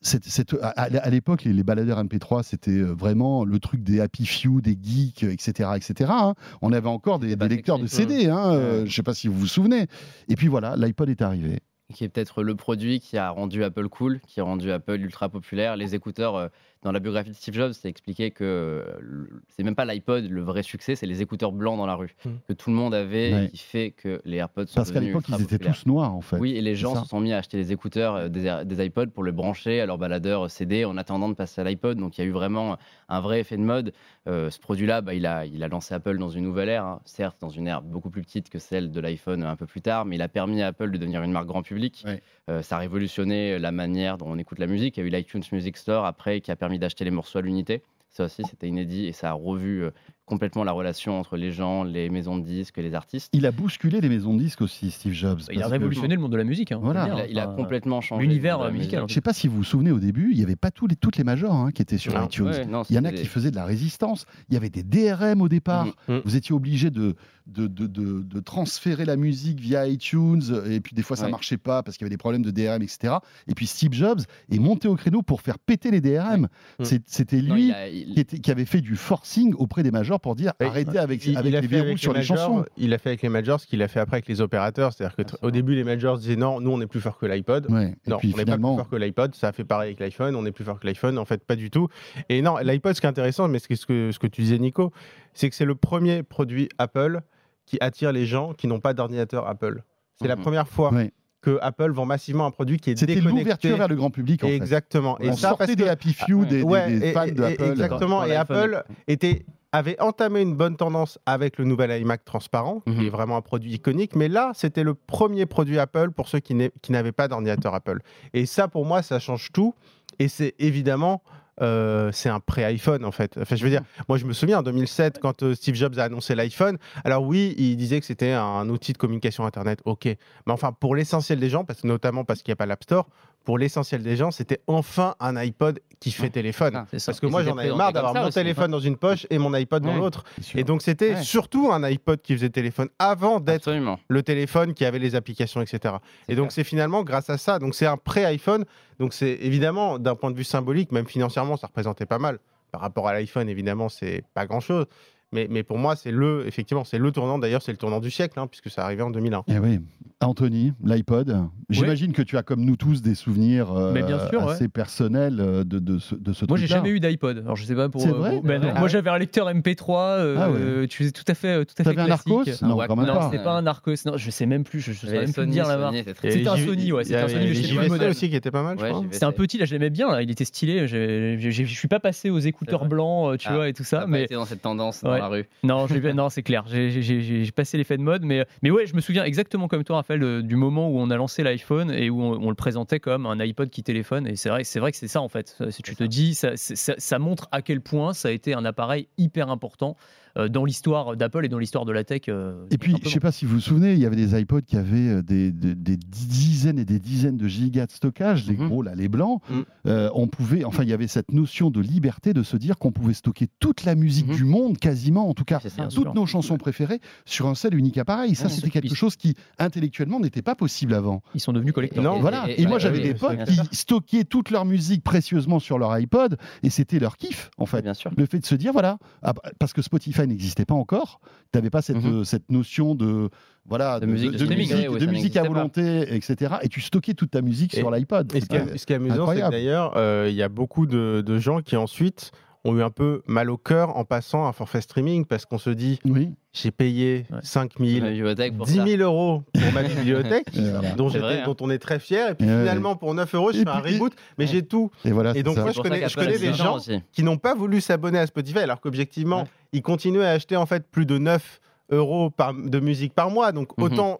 C'est- c'est- à, à l'époque, les, les baladeurs MP3, c'était euh, vraiment le truc des happy few, des geeks, etc. etc. hein. On avait encore des, lecteurs de. CD. hein, euh, Je ne sais pas si vous vous souvenez. Et puis voilà, l'iPod est arrivé. qui est peut-être le produit qui a rendu Apple cool, qui a rendu Apple ultra populaire. Les écouteurs, dans la biographie de Steve Jobs, c'est expliqué que euh, le- c'est même pas l'iPod le vrai succès, c'est les écouteurs blancs dans la rue Mm. que tout le monde avait, Ouais. et qui fait que les AirPods sont Parce qu'à l'époque, ils étaient populaires. tous noirs, en fait. Oui, et les gens se sont mis à acheter des écouteurs, euh, des, des iPods pour les brancher à leur baladeur CD en attendant de passer à l'iPod. Donc il y a eu vraiment un vrai effet de mode. Euh, ce produit-là, bah, il, a, il a lancé Apple dans une nouvelle ère, hein. certes dans une ère beaucoup plus petite que celle de l'iPhone un peu plus tard, mais il a permis à Apple de devenir une marque grand public. Ouais. Euh, ça a révolutionné la manière dont on écoute la musique. Il y a eu l'iTunes Music Store après qui a permis d'acheter les morceaux à l'unité. Ça aussi, c'était inédit et ça a revu euh, complètement la relation entre les gens, les maisons de disques et les artistes. Il a bousculé les maisons de disques aussi, Steve Jobs. Il a que- révolutionné le monde de la musique. hein, Voilà. Il a, il a enfin, complètement changé l'univers musical. Je sais pas si vous vous souvenez au début, il n'y avait pas tous les, toutes les majors hein, qui étaient sur Non. iTunes. Ouais, non, Il y en a qui faisaient de la résistance. Il y avait des DRM au départ. Mhm. Mhm. Vous étiez obligé de, de, de, de- de transférer la musique via iTunes. Et puis des fois, ça Ouais. marchait pas parce qu'il y avait des problèmes de DRM, etc. Et puis Steve Jobs est monté au créneau pour faire péter les DRM. C'est- C'était Non, lui il a- il- qui, était- qui avait fait du forcing auprès des majors pour dire Et- arrêtez avec, Il, avec il les fait verrous avec sur les majors, chansons. Il a fait avec les majors ce qu'il a fait après avec les opérateurs. C'est-à-dire que Ah, début, les majors disaient non, nous on est plus fort que l'iPod. Ouais. Et Non, puis on n'est pas finalement, plus fort que l'iPod. Ça a fait pareil avec l'iPhone. On est plus fort que l'iPhone. En fait, pas du tout. Et non, l'iPod, ce qui est intéressant, mais ce que, ce que, ce que tu disais, Nico, c'est que c'est le premier produit Apple qui attire les gens qui n'ont pas d'ordinateur Apple. C'est la Mhm. première fois Ouais. que Apple vend massivement un produit qui est c'était l'ouverture vers le grand public. En fait. Exactement. Et On ça, sortait parce des que Happy Few, des, des- Ouais, des et- fans et- de et- Apple. Exactement. Et Apple était, avait entamé une bonne tendance avec le nouvel iMac transparent, qui Mhm. est vraiment un produit iconique. Mais là, c'était le premier produit Apple pour ceux qui n'avaient pas d'ordinateur Apple. Et ça, pour moi, ça change tout. Et c'est évidemment. euh, c'est un pré-iPhone en fait. Enfin, je veux dire, moi je me souviens en 2007 quand euh, Steve Jobs a annoncé l'iPhone. Alors oui, il disait que c'était un outil de communication internet. Ok, mais enfin pour l'essentiel des gens, parce notamment parce qu'il n'y a pas l'App Store, pour l'essentiel des gens, c'était enfin un iPod qui fait téléphone. Ah, ça. Parce que Et moi, j'en avais marre d'avoir mon téléphone dans une poche et mon iPod dans l'autre. Et donc, c'était Ouais. surtout un iPod qui faisait téléphone avant d'être le téléphone qui avait les applications, etc. Et donc, c'est finalement grâce à ça. Donc, c'est un pré-iPhone. Donc, c'est évidemment, d'un point de vue symbolique, même financièrement, ça représentait pas mal. Par rapport à l'iPhone, évidemment, c'est pas grand-chose. Mais, mais pour moi, c'est le, effectivement, c'est le tournant. D'ailleurs, c'est le tournant du siècle, hein, puisque ça arrivait en 2001. Eh oui. Anthony, l'iPod. J'imagine que tu as, comme nous tous, des souvenirs euh, Mais bien sûr, ouais. assez personnels euh, de, de ce, de ce Moi, j'ai jamais eu d'iPod. Alors, je sais pas pour. C'est euh, vrai pour- ben non. Ah Moi, ouais. j'avais un lecteur MP3. euh, Ah ouais. euh, tu faisais tout à fait, tout à fait T'avais un classique. Narcos Non, pas. Non, c'était pas un Narcos. Non, je sais même plus. Je, je sais même plus Sony, dire la Sony, marque. c'était un Sony, ouais, c'était un Sony, aussi qui était pas mal, Ouais. C'était un petit, là, je l'aimais bien. Il était stylé. Je suis pas passé aux écouteurs blancs, tu Ah, vois, et tout Ça mais dans cette tendance Ouais. la rue. Non, j'ai- non, c'est clair. J'ai- passé l'effet de mode, mais, mais ouais, je me souviens exactement comme toi, Raphaël, du moment où on a lancé l'iPhone et où on, on le présentait comme un iPod qui téléphone. Et c'est vrai, c'est vrai que c'est ça en fait. Si tu te ça. dis, ça, c'est- ça, ça montre à quel point ça a été un appareil hyper important euh, dans l'histoire d'Apple et dans l'histoire de la tech. euh, Et puis, je sais pas si vous vous souvenez, il y avait des iPods qui avaient euh, des, des- des dizaines et des dizaines de gigas de stockage, les Mhm. gros, là, les blancs. Mhm. Euh, on pouvait, enfin, il y avait cette notion de liberté de se dire qu'on pouvait stocker toute la musique Mhm. du monde, quasiment, en tout cas, ça. Toutes nos chansons préférées sur un seul unique appareil. Ça, c'était quelque chose qui, intellectuellement, n'était pas possible avant. Ils sont devenus collecteurs. Non, Et voilà. Et, moi, j'avais des potes qui stockaient toute leur musique précieusement sur leur iPod, et c'était leur kiff, en fait. Bien sûr. Le fait de se dire, voilà, ah, parce que Spotify n'existait pas encore, tu n'avais pas cette, Mhm. euh, cette notion de, voilà, De musique de musique, ouais, ouais, de ça musique à pas. volonté, etc. Et tu stockais toute ta musique Et- sur l'iPod. Et ce qui est, C'était- ce qui est amusant, c'est que d'ailleurs, euh, il y a beaucoup de, de gens qui ensuite ont eu un peu mal au cœur en passant un forfait streaming parce qu'on se dit Oui, j'ai payé Ouais. 5 La 000, bibliothèque pour 10 ça. 000 euros pour ma [LAUGHS] bibliothèque, voilà. dont, vrai, hein. dont on est très fier. Et puis Et ouais. finalement, pour 9 euros, je Et fais un reboot, mais Ouais. j'ai tout. et voilà. Et c'est donc, moi, je connais, je connais des gens aussi. qui n'ont pas voulu s'abonner à Spotify alors qu'objectivement, Ouais. ils continuaient à acheter en fait plus de 9 euros par, de musique par mois. Donc Mhm. autant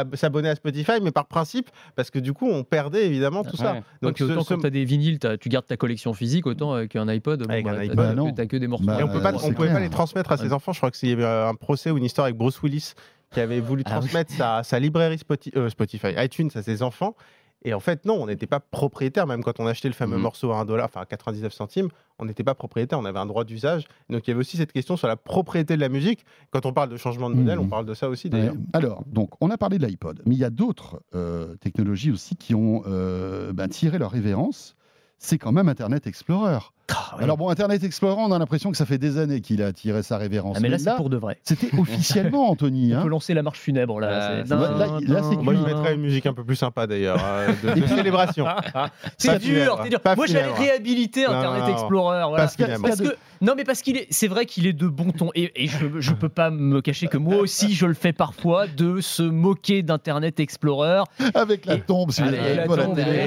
à- s'abonner à Spotify, mais par principe, parce que du coup, on perdait évidemment tout ça. Donc, autant ce- quand tu as des vinyles, tu gardes ta collection physique, autant avec un iPod. bon, Avec un bah, iPod. Bah non. T'as que des morceaux. Bah, Et on peut pas, Euh, on c'est pouvait pas les transmettre à ses enfants. Je crois qu'il y avait un procès ou une histoire avec Bruce Willis qui avait voulu Ah oui. transmettre sa, sa librairie Spoti- euh, Spotify, iTunes à ses enfants. Et en fait, non, on n'était pas propriétaire, même quand on achetait le fameux Mhm. morceau à 1 dollar, enfin à 99 centimes, on n'était pas propriétaire, on avait un droit d'usage. Donc il y avait aussi cette question sur la propriété de la musique. Quand on parle de changement de modèle, Mhm. on parle de ça aussi d'ailleurs. Alors, donc, on a parlé de l'iPod, mais il y a d'autres euh, technologies aussi qui ont euh, ben, tiré leur révérence. C'est quand même Internet Explorer. Ah, ouais. Alors bon, Internet Explorer, on a l'impression que ça fait des années qu'il a tiré sa révérence. Ah, mais là, c'est pour de vrai. c'était [LAUGHS] officiellement, Anthony. On hein. peut lancer la marche funèbre là. Là, c'est- là, là, là, c'est Moi, je mettrais une musique un peu plus sympa d'ailleurs, euh, de, de [LAUGHS] célébration. C'est dur, funèbre, c'est dur. pas Moi, j'allais réhabiliter Non, Internet non, non. Explorer. Voilà. Parce que- funèbre. Parce que non, mais parce qu'il est, c'est vrai qu'il est de bon ton et, et je, je peux pas me cacher que moi aussi je le fais parfois de se moquer d'Internet Explorer. Avec la tombe, si vous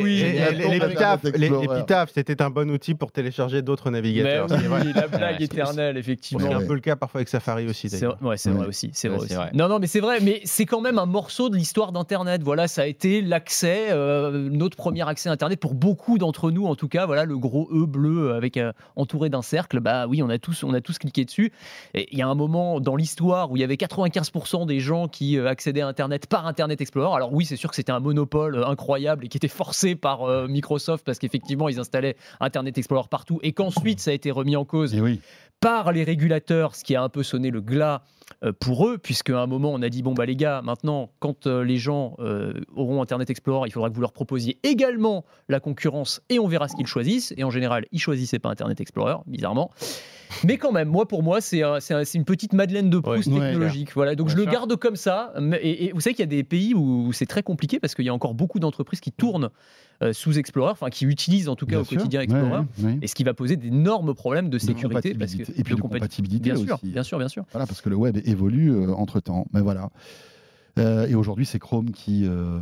oui. Explorer. l'épitaphe, c'était un bon outil pour télécharger d'autres Mais navigateurs. oui, C'est vrai. la blague Ouais, éternelle, C'est effectivement. un peu le cas parfois avec Safari aussi. C'est ouais, c'est vrai aussi. C'est Ouais, vrai, c'est aussi. vrai. Non, non, mais c'est vrai. Mais c'est quand même un morceau de l'histoire d'Internet. Voilà, ça a été l'accès, euh, notre premier accès à Internet pour beaucoup d'entre nous, en tout cas. Voilà, le gros E bleu avec euh, entouré d'un cercle. Bah oui, on a tous, on a tous cliqué dessus. Et il y a un moment dans l'histoire où il y avait 95% des gens qui euh, accédaient à Internet par Internet Explorer. Alors oui, c'est sûr que c'était un monopole euh, incroyable et qui était forcé par euh, Microsoft parce qu'effectivement ils installaient Internet Explorer partout et qu'ensuite ça a été remis en cause Et oui. par les régulateurs, ce qui a un peu sonné le glas euh, pour eux, puisque à un moment on a dit bon bah les gars, maintenant quand euh, les gens euh, auront Internet Explorer, il faudra que vous leur proposiez également la concurrence et on verra ce qu'ils choisissent. Et en général, ils choisissaient pas Internet Explorer, bizarrement. Mais quand même, moi pour moi, c'est un- c'est un- c'est une petite Madeleine de Proust Ouais, technologique. Voilà, donc Bien je le sûr. garde comme ça. Et, et vous savez qu'il y a des pays où, où c'est très compliqué parce qu'il y a encore beaucoup d'entreprises qui tournent euh, sous Explorer, enfin qui utilisent en tout cas Bien au sûr. quotidien Explorer. ouais, ouais. Et ce qui va poser d'énormes problèmes de De sécurité. Parce que, compatibilité. Et puis de compati- compatibilité Bien sûr, aussi. bien sûr, bien sûr. Voilà, parce que le web évolue entre temps. Mais voilà. Euh, et aujourd'hui, c'est Chrome qui euh,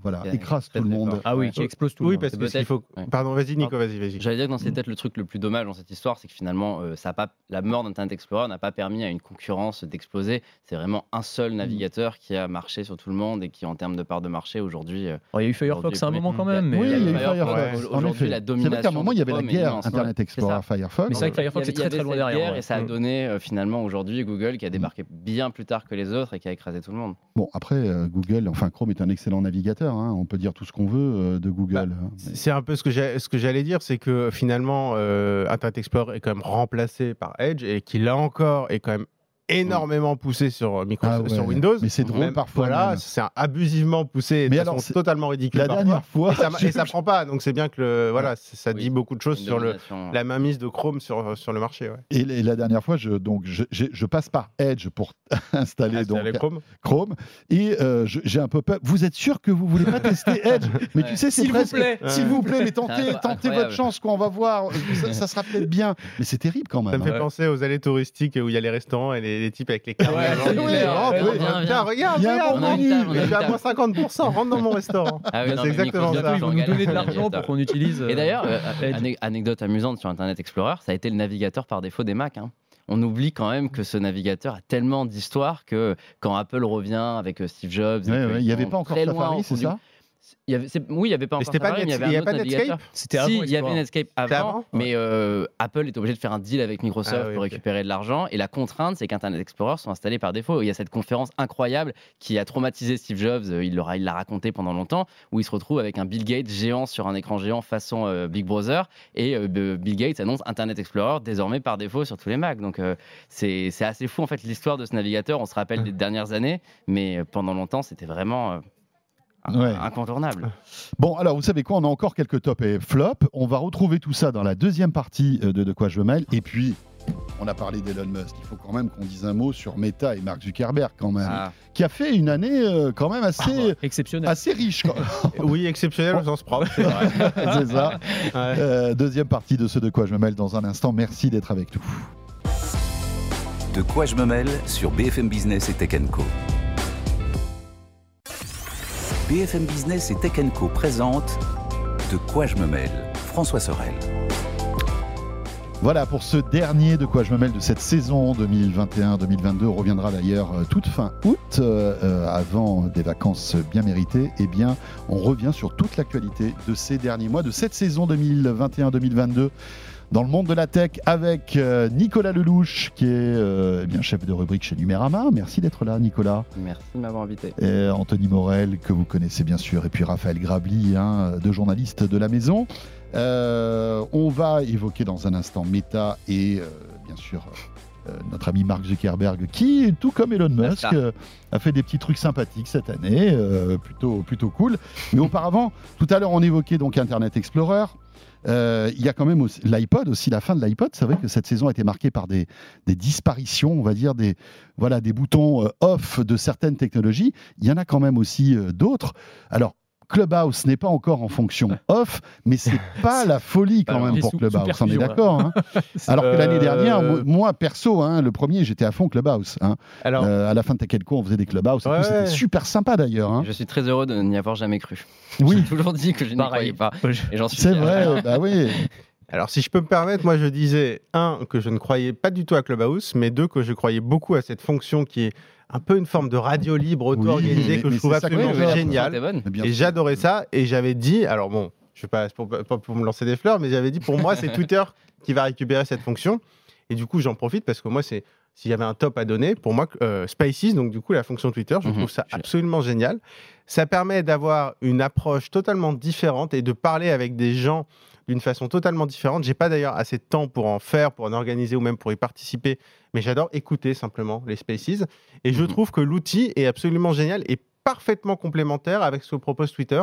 voilà, écrase tout le monde. Ah oui, qui explose tout le Oui, monde. parce que faut. ouais. Pardon, vas-y, Nico, vas-y, vas-y. J'allais dire que c'est peut-être le truc le plus dommage dans cette histoire, c'est que finalement, euh, ça a pas, la mort d'Internet Explorer n'a pas permis à une concurrence d'exploser. C'est vraiment un seul Mm. navigateur qui a marché sur tout le monde et qui, en termes de part de marché, aujourd'hui. euh, Oh, il y a eu Firefox à un moment quand même. Mais Oui, il y a eu Firefox, Aujourd'hui, la C'est vrai qu'à un domination moment, il y avait la guerre. Internet Explorer, Firefox. Mais c'est vrai que Firefox est très très loin derrière. Et ça a Mm. donné finalement aujourd'hui Google qui a débarqué bien plus tard que les autres et qui a écrasé tout le monde. Bon, après, euh, Google, enfin Chrome est un excellent navigateur. hein. On peut dire tout ce qu'on veut euh, de Google. hein. C'est un peu ce que j'ai- ce que j'allais dire, c'est que finalement, euh, Internet Explorer est quand même remplacé par Edge et qui là encore est quand même énormément poussé sur, Microsoft, Ah ouais. sur Windows. Mais c'est drôle Même- parfois. Voilà, c'est abusivement poussé, Mais alors, c'est- totalement ridicule. La parfois. dernière fois, Et ça, et ça prend pas, donc c'est bien que le, voilà, ça Oui. dit beaucoup de choses Une sur le, la mainmise de Chrome sur, sur le marché. Ouais. et, et la dernière fois, je, donc, je, je passe par Edge pour [LAUGHS] installer Ah, donc, Chrome. Chrome et euh, j'ai un peu peur. Vous êtes sûr que vous voulez pas tester [LAUGHS] Edge? Mais tu sais, c'est S'il vous plaît. S'il vous plaît, mais tentez, tentez votre chance, quoi. On va voir. Ça, ça sera peut-être bien. Mais c'est terrible quand Ça même. me fait hein. penser aux allées touristiques où il y a les restaurants et les, les types avec les cartes. Ouais, viens. regarde, regarde, je suis à moins 50%, rentre dans mon restaurant. Ah oui, c'est exactement ça. Ils vont nous donner de l'argent pour qu'on utilise. euh, Et d'ailleurs, euh, ane- anecdote amusante sur Internet Explorer, ça a été le navigateur par défaut des Mac. hein. On oublie quand même que ce navigateur a tellement d'histoire que quand Apple revient avec euh, Steve Jobs, Ouais, ouais, Il n'y avait pas encore Safari, c'est ça? Il y avait, c'est- oui, il n'y avait pas encore c'était pas il y avait pas Netscape. C'était avant Si, il y avait. Netscape avant, mais euh, Apple est obligé de faire un deal avec Microsoft Ah oui, pour récupérer de l'argent. Et la contrainte, c'est qu'Internet Explorer sont installés par défaut. Il y a cette conférence incroyable qui a traumatisé Steve Jobs, euh, il l'a raconté pendant longtemps, où il se retrouve avec un Bill Gates géant sur un écran géant façon euh, Big Brother. Et euh, Bill Gates annonce Internet Explorer désormais par défaut sur tous les Macs. Donc c'est assez fou en fait l'histoire de ce navigateur. On se rappelle des dernières années, mais pendant longtemps, c'était vraiment Ouais. incontournable. Bon, alors vous savez quoi On a encore quelques tops et flops. On va retrouver tout ça dans la deuxième partie euh, de De quoi je me mêle. Et puis, on a parlé d'Elon Musk. Il faut quand même qu'on dise un mot sur Meta et Mark Zuckerberg, quand même, Ah, qui a fait une année euh, quand même assez, Exceptionnel. assez riche. quoi. [LAUGHS] Oui, exceptionnel au sens propre, c'est vrai. [LAUGHS] C'est ça. Ouais. Euh, deuxième partie de ce De quoi je me mêle dans un instant. Merci d'être avec nous. De quoi je me mêle sur BFM Business et Tech Co. BFM Business et Tech Co De quoi je me mêle François Sorel. Voilà pour ce dernier de quoi je me mêle de cette saison 2021-2022. On reviendra d'ailleurs euh, toute fin août, euh, euh, avant des vacances bien méritées. Eh bien, on revient sur toute l'actualité de ces derniers mois, de cette saison 2021-2022. Dans le monde de la tech avec euh, Nicolas Lelouch, qui est euh, eh bien, chef de rubrique chez Numérama. Merci d'être là, Nicolas. Merci de m'avoir invité. Et Anthony Morel, que vous connaissez bien sûr, et puis Raphaël Grabli, hein, deux journalistes de la maison. Euh, on va évoquer dans un instant Meta et euh, bien sûr notre ami Mark Zuckerberg, qui, tout comme Elon Musk, euh, a fait des petits trucs sympathiques cette année, euh, plutôt, plutôt cool. Mais auparavant, tout à l'heure, on évoquait donc Internet Explorer. Euh, Il y a quand même l'iPod, aussi la fin de l'iPod. C'est vrai que cette saison a été marquée par des, des disparitions, on va dire, des, voilà, des boutons euh, off de certaines technologies. Il y en a quand même aussi euh, d'autres. Alors, Clubhouse n'est pas encore en fonction off, mais c'est [LAUGHS] pas la folie quand Alors, même pour Clubhouse. On est d'accord. hein [LAUGHS] Alors que l'année Euh, dernière, mo- moi perso, hein, le premier, j'étais à fond Clubhouse. hein. Alors, Euh, à la fin de Tech Co, on faisait des Clubhouse. Ouais, C'était ouais. super sympa d'ailleurs. hein. Je suis très heureux de n'y avoir jamais cru. Oui, J'ai toujours dit que je n'y croyais pas. Et j'en suis c'est vrai. [LAUGHS] bah oui. Alors, si je peux me permettre, moi, je disais, un, que je ne croyais pas du tout à Clubhouse, mais deux, que je croyais beaucoup à cette fonction qui est un peu une forme de radio libre, auto-organisée, que je trouve absolument géniale. Et j'adorais ça. Et j'avais dit, alors bon, je sais pas pour, pas pour me lancer des fleurs, mais j'avais dit, pour moi, c'est [LAUGHS] Twitter qui va récupérer cette fonction. Et du coup, j'en profite parce que moi, c'est s'il y avait un top à donner, pour moi, euh, Spaces, donc du coup, la fonction Twitter, je Mhm. trouve ça Je- absolument génial. Ça permet d'avoir une approche totalement différente et de parler avec des gens d'une façon totalement différente. J'ai pas d'ailleurs assez de temps pour en faire, pour en organiser ou même pour y participer, mais j'adore écouter simplement les Spaces. Et je Mhm. trouve que l'outil est absolument génial et parfaitement complémentaire avec ce que propose Twitter,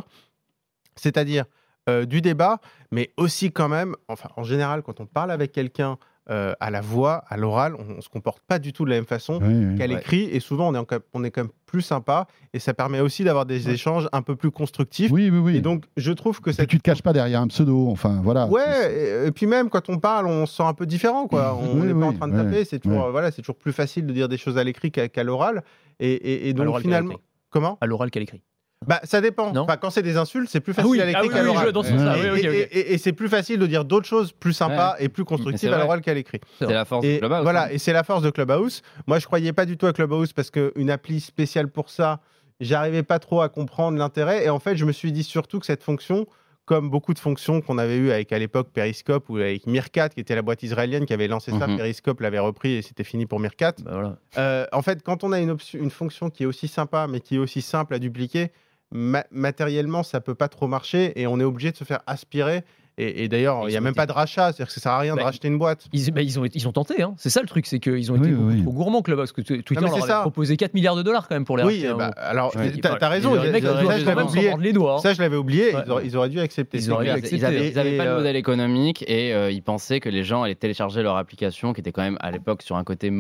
c'est-à-dire euh, du débat, mais aussi quand même, enfin en général, quand on parle avec quelqu'un euh, à la voix, à l'oral, on, ne se comporte pas du tout de la même façon Oui, oui. qu'à Ouais. l'écrit, et souvent on est, en- on est quand même plus sympa, et ça permet aussi d'avoir des Ouais. échanges un peu plus constructifs. Oui, oui, oui. Et donc je trouve que Puis cette tu te caches pas derrière un pseudo. Enfin, voilà. Ouais, et, et puis même quand on parle, on se sent un peu différent, quoi. [LAUGHS] On Oui, n'est oui, pas en train de ouais, taper, c'est toujours, ouais. voilà, c'est toujours plus facile de dire des choses à l'écrit qu'à qu'à l'oral. Et, et- donc qu'à finalement, l'écrit. comment? À l'oral qu'elle écrit. Bah ça dépend. Non Enfin, quand c'est des insultes, c'est plus Ah facile oui, à ah l'écrit oui, qu'à l'oral. Oui, Et, ok, ok. et- et- et c'est plus facile de dire d'autres choses plus sympas et plus constructives à l'oral qu'à l'écrit. C'est la force de Et Clubhouse. voilà, hein. et c'est la force de Clubhouse. Moi, je croyais pas du tout à Clubhouse parce qu'une appli spéciale pour ça, j'arrivais pas trop à comprendre l'intérêt. Et en fait, je me suis dit surtout que cette fonction, comme beaucoup de fonctions qu'on avait eues avec à l'époque Periscope ou avec Meerkat, qui était la boîte israélienne qui avait lancé ça, Mhm. Periscope l'avait repris et c'était fini pour Meerkat. Bah, voilà. Euh, en fait, quand on a une, option- une fonction qui est aussi sympa, mais qui est aussi simple à dupliquer, ma- matériellement, ça peut pas trop marcher et on est obligé de se faire aspirer. Et, et d'ailleurs, il n'y a même été- pas de rachat, c'est-à-dire que ça sert à rien de Bah, racheter une boîte. Ils, bah, ils, ont, ils ont tenté, hein. c'est ça le truc, c'est qu'ils ont Oui, été oui, beaucoup oui. trop gourmands, Clubhouse, parce que Twitter leur avait proposé 4 milliards de dollars quand même pour les Oui, racheter, hein. bah, alors, Ouais. t'as as raison, Les mecs, ça, ils je auraient l'avais oublié. les doigts. hein. Ça, je l'avais oublié, Ouais. ils, auraient, ils auraient dû accepter. Ils c'est auraient clair. dû Ils accepter, avaient, ils avaient Et, pas de euh, modèle économique et euh, ils pensaient que les gens allaient télécharger leur application qui était quand même à l'époque sur un côté euh,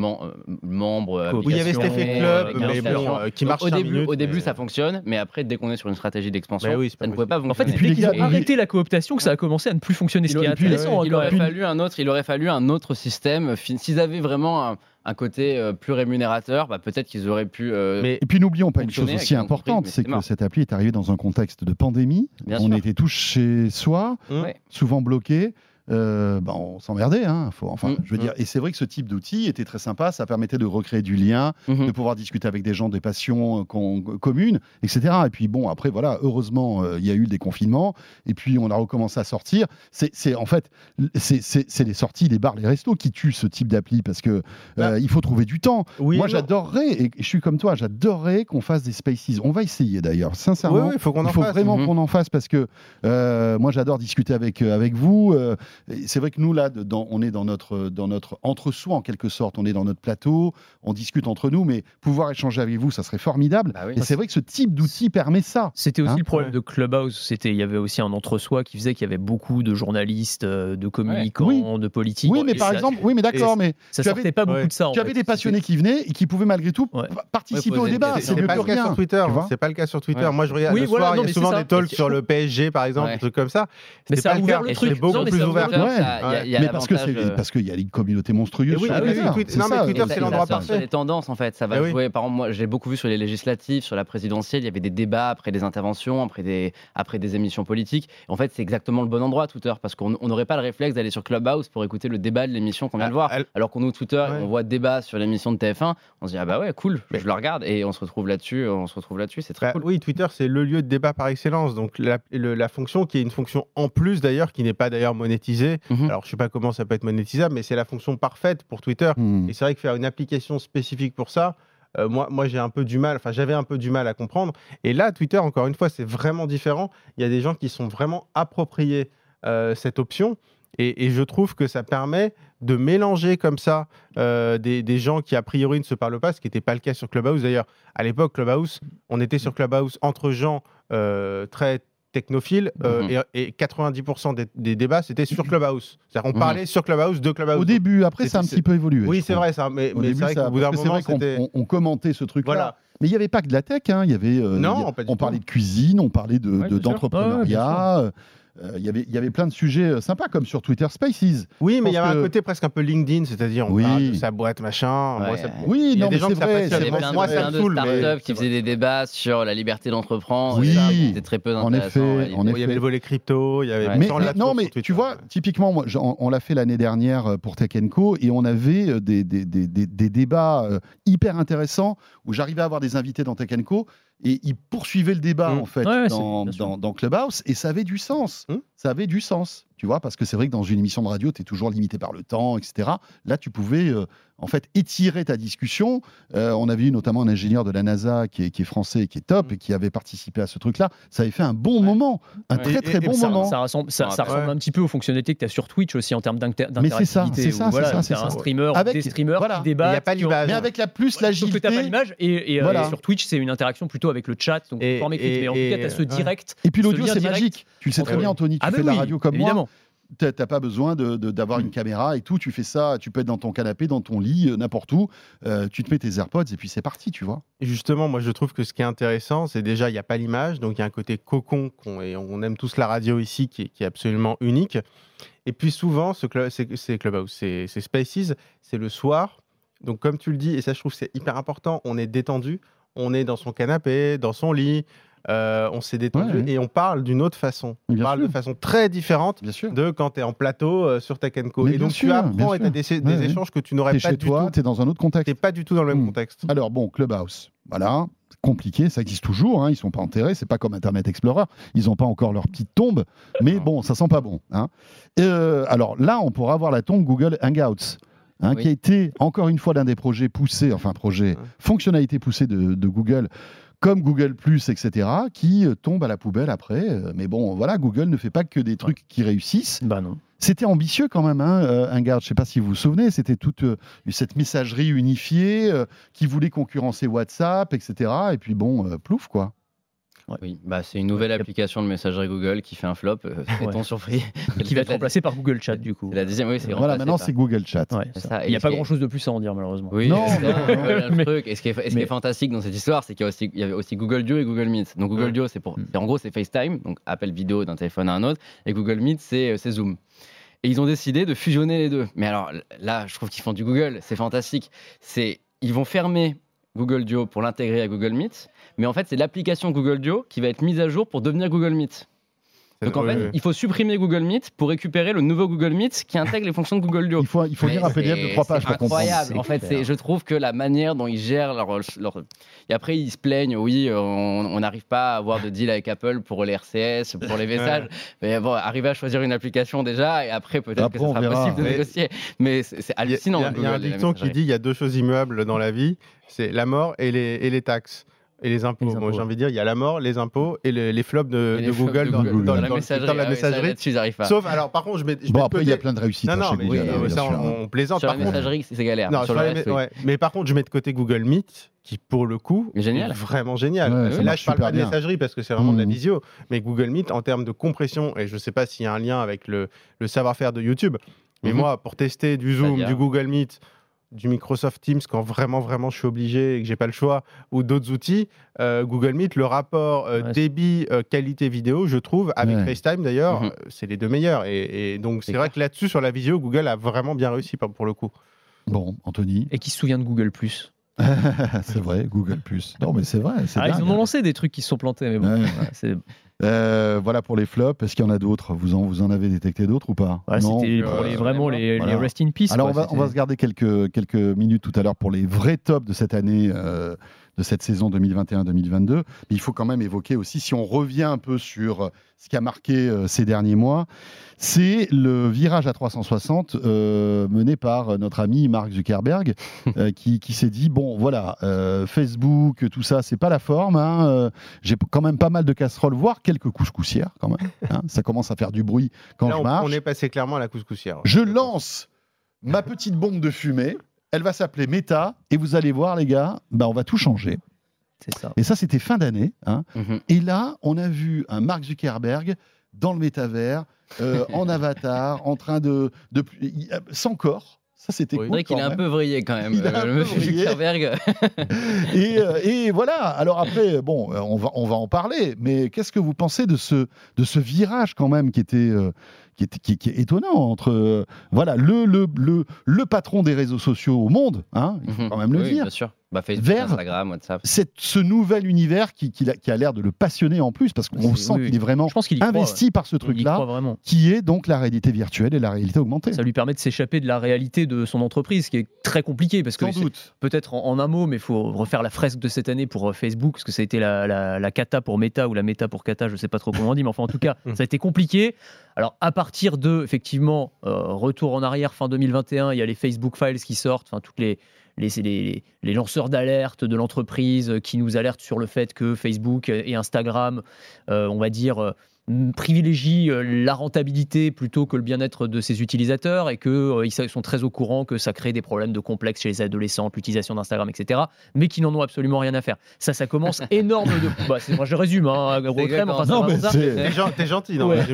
membre. Oui, il y avait cet effet club, mais bon, qui marche au début, ça fonctionne, mais après dès qu'on est sur une stratégie d'expansion, ça ne pouvait pas En fait, dès qu'ils ont arrêté la cooptation que ça a commencé à ne plus fonctionner. Ce Il qui est intéressant, il aurait fallu un autre, il aurait fallu un autre système. S'ils avaient vraiment un, un côté euh, plus rémunérateur, bah, peut-être qu'ils auraient pu. euh, Mais Et puis n'oublions pas une chose aussi importante, c'est que mort. cette appli est arrivée dans un contexte de pandémie. Bien on sûr. était tous chez soi, Ouais. souvent bloqués. Euh, bah, on s'emmerdait, hein. Faut, enfin, Mm, je veux mm. dire. Et c'est vrai que ce type d'outil était très sympa. Ça permettait de recréer du lien, mhm. de pouvoir discuter avec des gens des passions euh, qu'on- communes, etc. Et puis bon, après voilà, heureusement, euh, il y a eu le déconfinement, et puis on a recommencé à sortir. C'est en fait, c'est- les sorties, les bars, les restos qui tuent ce type d'appli parce que euh, Bah, il faut trouver du temps. Oui, Moi, j'adorerais, et je suis comme toi, j'adorerais qu'on fasse des spaces. On va essayer d'ailleurs, Oui, sincèrement. oui, il faut qu'on en Il faut fasse. vraiment Mhm. qu'on en fasse parce que euh, moi j'adore discuter avec euh, avec vous. C'est vrai que nous là, dans- on est dans notre dans notre entre-soi en quelque sorte. On est dans notre plateau, on discute entre nous, mais pouvoir échanger avec vous, ça serait formidable. Bah oui. et c'est vrai que ce type d'outil permet ça. C'était aussi Hein le problème Ouais. de Clubhouse. C'était, il y avait aussi un entre-soi qui faisait qu'il y avait beaucoup de journalistes, euh, de communicants, Oui. de politiques. Oui, mais par ça- exemple, oui, mais d'accord, mais ça sortait avais- pas beaucoup ouais. de ça. tu avais des passionnés qui venaient et qui pouvaient malgré tout Ouais. participer Ouais, au débat. des C'est pas que le cas sur Twitter. C'est pas le cas sur Twitter. Moi, je regarde le soir, il y a souvent des talks sur le PSG, par exemple, des trucs comme ça. Mais ça a ouvert le truc. C'est beaucoup plus ouvert. Ouvert le Ouais. Ça, il y a- il y a mais parce que c'est euh, parce qu'il y a une communauté monstrueuse. Oui, sur ah oui, Twitter. oui, C'est non, mais Twitter, euh, c'est l'endroit parfait. Les tendances, en fait, ça va Eh oui. jouer. Par exemple, moi, j'ai beaucoup vu sur les législatives, sur la présidentielle, il y avait des débats après des interventions, après des, après des émissions politiques. En fait, c'est exactement le bon endroit, Twitter, parce qu'on on n'aurait pas le réflexe d'aller sur Clubhouse pour écouter le débat de l'émission qu'on vient de voir. Ah, Alors qu'on ouvre Twitter, on voit débat sur l'émission de TF1, on se dit ah bah ouais, cool, je le regarde et on se retrouve là-dessus, on se retrouve là-dessus, c'est très Bah cool. Oui, Twitter, c'est le lieu de débat par excellence. Donc, la fonction qui est une fonction en plus, d'ailleurs, qui n'est pas d'ailleurs monétisée monétisé. Mhm. Alors, je sais pas comment ça peut être monétisable, mais c'est la fonction parfaite pour Twitter. Hmm. Et c'est vrai que faire une application spécifique pour ça, euh, moi, moi j'ai un peu du mal, enfin j'avais un peu du mal à comprendre. Et là, Twitter, encore une fois, c'est vraiment différent. Il y a des gens qui sont vraiment appropriés euh, cette option. Et, et je trouve que ça permet de mélanger comme ça euh, des, des gens qui a priori ne se parlent pas, ce qui n'était pas le cas sur Clubhouse. D'ailleurs, à l'époque, Clubhouse, on était sur Clubhouse entre gens très technophiles euh, Mhm. et, et 90% des, des débats, c'était sur Clubhouse. C'est-à-dire qu'on Mhm. parlait sur Clubhouse, de Clubhouse. Au début, après, ça a un petit peu évolué. Oui, c'est vrai, ça, mais, Au mais début, c'est vrai ça- qu'au bout d'un moment, vrai qu'on c'était. on- on commentait ce truc-là. Voilà. Mais il n'y avait pas que de la tech. hein. Il y avait, euh, Non, y a- on parlait de cuisine, on parlait de- Ouais, de- d'entrepreneuriat. Euh, il y avait- il y avait plein de sujets euh, sympas, comme sur Twitter Spaces. Oui, mais il y avait que- un côté presque un peu LinkedIn, c'est-à-dire on Oui. parle de sa boîte, machin. Moi, Ouais. ça- Oui, Il y a non, des mais gens c'est que ça vrai. passionne. Il y c'est avait vrai, plein, moi, ça me saoule, mais- qui c'est faisaient des débats sur la liberté d'entreprendre. Oui. C'était très peu En effet, en Bon, il y avait effet. le volet crypto, il y avait Ouais. Mais, mais- non, mais tu vois, typiquement, moi, j'en- on, l'a fait l'année dernière euh, pour Tech Co et on avait euh, des, des- des- des- des débats hyper intéressants où j'arrivais à avoir des invités dans Tech Co et ils poursuivaient le débat Mm. en fait Ouais, dans Clubhouse et ça avait du sens. Mm. Ça avait du sens, tu vois, parce que c'est vrai que dans une émission de radio, tu es toujours limité par le temps, etc. Là, tu pouvais euh, en fait étirer ta discussion. Euh, on avait eu notamment un ingénieur de la NASA qui est, qui est français et qui est top Mm. et qui avait participé à ce truc-là. Ça avait fait un bon moment, un Ouais. très très et- bon et ça, moment. ça ressemble, ça, ça Ouais. ressemble un petit peu aux fonctionnalités que tu as sur Twitch aussi en termes d'inter- Mais c'est ça, d'interactivité. c'est ça, voilà, c'est ça, un streamer, Avec- des streamers voilà. qui Il n'y débattent. a pas qui ont- l'image. Mais avec la plus Sauf que l'agilité. t'as pas l'image et, et, euh, Voilà. et sur Twitch c'est une interaction plutôt avec le chat donc Et- mais en tout cas t'as ce ouais. direct Et puis ce l'audio, c'est magique. Tu le sais très bien, Anthony. Tu Ah, fais la radio comme moi. T'as pas besoin de- de- d'avoir Mm. une caméra et tout. Tu fais ça. Tu peux être dans ton canapé, dans ton lit, euh, n'importe où. Euh, tu te mets tes AirPods et puis c'est parti, tu vois. Justement, moi je trouve que ce qui est intéressant, c'est déjà, il n'y a pas l'image, donc il y a un côté cocon, qu'on- et on aime tous la radio ici, qui est, qui est absolument unique. Et puis souvent, ce club, c'est Clubhouse, c'est Spaces, c'est le soir. Donc comme tu le dis, et ça je trouve c'est hyper important, on est détendu, on est dans son canapé, dans son lit, euh, on s'est détendu, Ouais, ouais. et on parle d'une autre façon. On Bien parle sûr. de façon très différente Bien sûr. de quand tu es en plateau euh, sur Tech Co. Mais Et donc sûr, tu apprends et tu as des, des Ouais, ouais. échanges que tu n'aurais pas chez du toi, tout. t'es dans un autre contexte. T'es pas du tout dans le même Mm. contexte. Alors bon, Clubhouse, voilà, compliqué, ça existe toujours, hein, ils sont pas enterrés, c'est pas comme Internet Explorer, ils n'ont pas encore leur petite tombe, mais bon, ça sent pas bon. hein. Euh, alors là, on pourra avoir la tombe Google Hangouts. hein, Oui. qui a été encore une fois l'un des projets poussés, enfin projet, fonctionnalité poussée de, de Google, comme Google Plus, etc., qui euh, tombe à la poubelle après. Euh, Mais bon, voilà, Google ne fait pas que des trucs qui réussissent. Bah non. C'était ambitieux quand même, hein, euh, Hangout. Je ne sais pas si vous vous souvenez, c'était toute euh, cette messagerie unifiée euh, qui voulait concurrencer WhatsApp, etc. Et puis bon, euh, plouf quoi. Oui, bah, c'est une nouvelle application de messagerie Google qui fait un flop. Euh, [LAUGHS] Est-on Ouais. surpris Qui va être remplacé par Google Chat du coup. La deuxième, oui, c'est Voilà, maintenant par- c'est Google Chat. Ouais, ça. Il n'y a pas ce qui est- grand chose de plus à en dire malheureusement. Oui, Non, Mais- truc. Et ce qui est, ce qui est fantastique dans cette histoire, c'est qu'il y, a aussi- il y avait aussi Google Duo et Google Meet. Donc Google Ouais. Duo, c'est pour, Mm. c'est- en gros, c'est FaceTime, donc appel vidéo d'un téléphone à un autre, et Google Meet, c'est euh, c'est Zoom. Et ils ont décidé de fusionner les deux. Mais alors là, je trouve qu'ils font du Google, c'est fantastique. C'est, ils vont fermer Google Duo pour l'intégrer à Google Meet, mais en fait, c'est l'application Google Duo qui va être mise à jour pour devenir Google Meet. Donc en fait, il faut supprimer Google Meet pour récupérer le nouveau Google Meet qui intègre les fonctions de Google Duo. Il faut, il faut Mais lire un PDF de trois pages c'est pour comprendre. incroyable. En fait, je trouve que la manière dont ils gèrent leur, leur- Et après, ils se plaignent, oui, on n'arrive pas à avoir de deal avec Apple pour les RCS, pour les messages. Mais bon, arriver à choisir une application déjà, et après, peut-être Après, que ce sera verra. possible de Mais- négocier. Mais c'est c'est Il y a- hallucinant. Il y a, il y a un dicton qui dit il y a deux choses immuables dans la vie, c'est la mort et les, et les taxes. Et les impôts. J'ai envie de dire, il y a la mort, les impôts et les, les flops de, flops Google, de dans, Google. dans- Dans dans la de la messagerie. ah oui, ça, messagerie. Là-dessus, ils n'arrivent pas. Sauf, alors par contre, je mets, je Bon, mets après, il y a plein de réussites Non, hein, non, chez mais Google. oui, hein, ça, sûr. on, on plaisante. Sur Par la contre, messagerie, c'est galère. non, Sur sur reste, oui. ouais. Mais par contre, je mets de côté Google Meet, qui pour le coup Mais génial. est vraiment génial. Ouais, Là, je parle pas de bien. messagerie parce que c'est vraiment de la Mhm. visio, mais Google Meet en termes de compression, et je sais pas s'il y a un lien avec le, le savoir-faire de YouTube, mais Mhm. moi, pour tester du Zoom, du Google Meet, du Microsoft Teams quand vraiment vraiment je suis obligé et que j'ai pas le choix ou d'autres outils euh, Google Meet le rapport euh, Ouais, débit euh, qualité vidéo je trouve avec Ouais. FaceTime d'ailleurs Mhm. c'est les deux meilleurs et, et donc c'est C'est vrai clair. que là-dessus sur la visio Google a vraiment bien réussi pour pour le coup Bon, Anthony, Et qui se souvient de Google Plus? [LAUGHS] c'est vrai, Google Plus. Non, mais c'est vrai, c'est ah, Ils en ont lancé des trucs qui se sont plantés, mais bon. Ouais. voilà, c'est- Euh, voilà pour les flops. Est-ce qu'il y en a d'autres? Vous en, vous en avez détecté d'autres ou pas? Non C'était pour les, Euh, vraiment les, voilà. les rest in peace. Alors on va, on va se garder quelques, quelques minutes tout à l'heure pour les vrais tops de cette année, euh, de cette saison 2021-2022. Mais il faut quand même évoquer aussi, si on revient un peu sur ce qui a marqué euh, ces derniers mois, c'est le virage à 360 euh, mené par notre ami Mark Zuckerberg, [LAUGHS] euh, qui, qui s'est dit bon voilà, euh, Facebook, tout ça, c'est pas la forme. hein, euh, J'ai quand même pas mal de casseroles, voire quelques couscoussières quand même. hein, ça commence à faire du bruit quand Là, je on, marche. on est passé clairement à la couscoussière. Je lance ma petite bombe de fumée. Elle va s'appeler Meta. Et vous allez voir, les gars, bah, on va tout changer. C'est ça. Et ça, c'était fin d'année. hein. Mhm. Et là, on a vu un Mark Zuckerberg dans le métavers, euh, en [LAUGHS] avatar, en train de. de il- sans corps. Ça, c'était Oui. C'est cool. vrai qu'il est un peu vrillé quand même, Il a euh, le peu monsieur vrillé. Zuckerberg. [LAUGHS] Et, euh, et voilà. Alors après, bon, euh, on va, on va en parler. Mais qu'est-ce que vous pensez de ce, de ce virage quand même qui était, euh, qui, était qui, qui est étonnant entre euh, voilà le, le, le, le patron des réseaux sociaux au monde, hein, il faut quand même le Mhm. Oui, dire. Bah, Facebook, Vers- Instagram, WhatsApp. C'est ce nouvel univers qui, qui, a l'air de le passionner en plus parce qu'on sent oui, qu'il est vraiment Je pense croit. investi par ce truc-là, qui est donc la réalité virtuelle et la réalité augmentée. Ça lui permet de s'échapper de la réalité de son entreprise, qui est très compliqué parce que peut-être en, en un mot, mais il faut refaire la fresque de cette année pour euh, Facebook, parce que ça a été la, la, la cata pour Meta ou la Meta pour Kata, je sais pas trop comment on dit, mais enfin en tout cas, [LAUGHS] ça a été compliqué. Alors à partir de, effectivement, euh, retour en arrière fin 2021, il y a les Facebook Files qui sortent, enfin toutes les les, les, lanceurs d'alerte de l'entreprise euh, qui nous alertent sur le fait que Facebook et Instagram, euh, on va dire, euh, privilégient euh, la rentabilité plutôt que le bien-être de ses utilisateurs et qu'ils sont très au courant que ça crée des problèmes de complexe chez les adolescents, l'utilisation d'Instagram, etc., mais qui n'en ont absolument rien à faire. Ça, ça commence [LAUGHS] énorme de... Bah, c'est- moi, je résume, hein, gros crème, enfin, Non, mais. T'es gen- T'es gentil dans Ouais. [LAUGHS]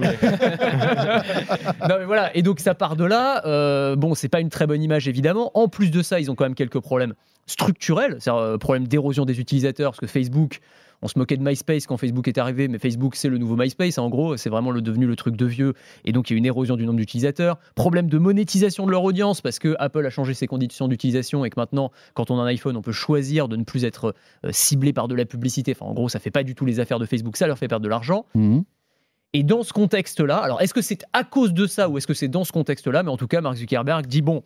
non mais voilà, et donc ça part de là. Euh, bon, c'est pas une très bonne image évidemment. En plus de ça, ils ont quand même quelques problèmes structurels, c'est-à-dire euh, problème d'érosion des utilisateurs, parce que Facebook, on se moquait de MySpace quand Facebook est arrivé, mais Facebook c'est le nouveau MySpace. En gros, c'est vraiment le devenu le truc de vieux, et donc il y a une érosion du nombre d'utilisateurs. Problème de monétisation de leur audience, parce que Apple a changé ses conditions d'utilisation et que maintenant, quand on a un iPhone, on peut choisir de ne plus être euh, ciblé par de la publicité. Enfin, en gros, ça fait pas du tout les affaires de Facebook, ça leur fait perdre de l'argent. Mhm. Et dans ce contexte-là, alors est-ce que c'est à cause de ça ou est-ce que c'est dans ce contexte-là? Mais en tout cas, Mark Zuckerberg dit bon,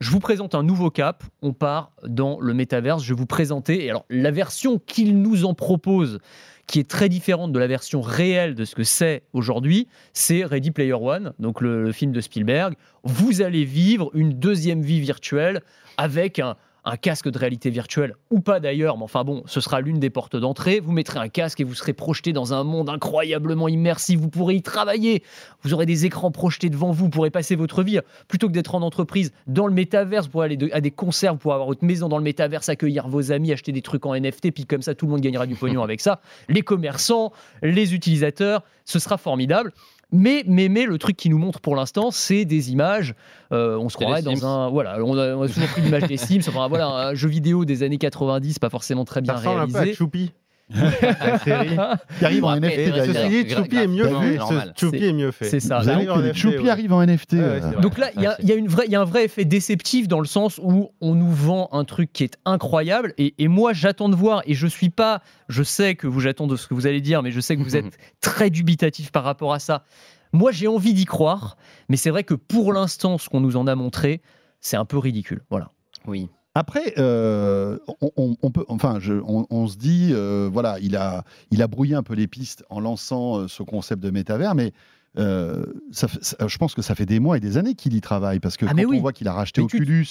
je vous présente un nouveau cap, on part dans le métaverse, je vais vous présenter. Alors, la version qu'il nous en propose, qui est très différente de la version réelle de ce que c'est aujourd'hui, c'est Ready Player One, donc le film de Spielberg. Vous allez vivre une deuxième vie virtuelle avec un, un casque de réalité virtuelle ou pas d'ailleurs, mais enfin bon, ce sera l'une des portes d'entrée. Vous mettrez un casque et vous serez projeté dans un monde incroyablement immersif. Vous pourrez y travailler. Vous aurez des écrans projetés devant vous. Vous pourrez passer votre vie plutôt que d'être en entreprise dans le métaverse. Pourrez aller à des concerts, pourrez avoir votre maison dans le métaverse, accueillir vos amis, acheter des trucs en NFT, puis comme ça tout le monde gagnera du pognon avec ça. Les commerçants, les utilisateurs, ce sera formidable. Mais, mais, mais le truc qui nous montre pour l'instant, c'est des images. Euh, on se croirait dans Sims. un. Voilà, on a, on a souvent pris l'image des Sims. Enfin voilà, un jeu vidéo des années 90, pas forcément très Ça bien ressemble un peu à réalisé. Choupi. La série. Qui arrive en NFT ceci dit, Choupi est mieux fait. Choupi est mieux fait. c'est ça. Choupi arrive en NFT. Euh. Donc là, il y a, il y a une vraie- il y a un vrai effet déceptif dans le sens où on nous vend un truc qui est incroyable. Et, et moi, j'attends de voir. Et je suis pas. Je sais que vous j'attends de ce que vous allez dire, mais je sais que vous êtes [LAUGHS] très dubitatif par rapport à ça. Moi, j'ai envie d'y croire, mais c'est vrai que pour l'instant, ce qu'on nous en a montré, c'est un peu ridicule. Voilà. Oui. Après, euh, on, peut, enfin, on se dit, euh, voilà, il a, il a brouillé un peu les pistes en lançant euh, ce concept de métavers, mais euh, ça fait- ça- je pense que ça fait des mois et des années qu'il y travaille parce que Ah, quand on voit qu'il a racheté Mais tu- Oculus,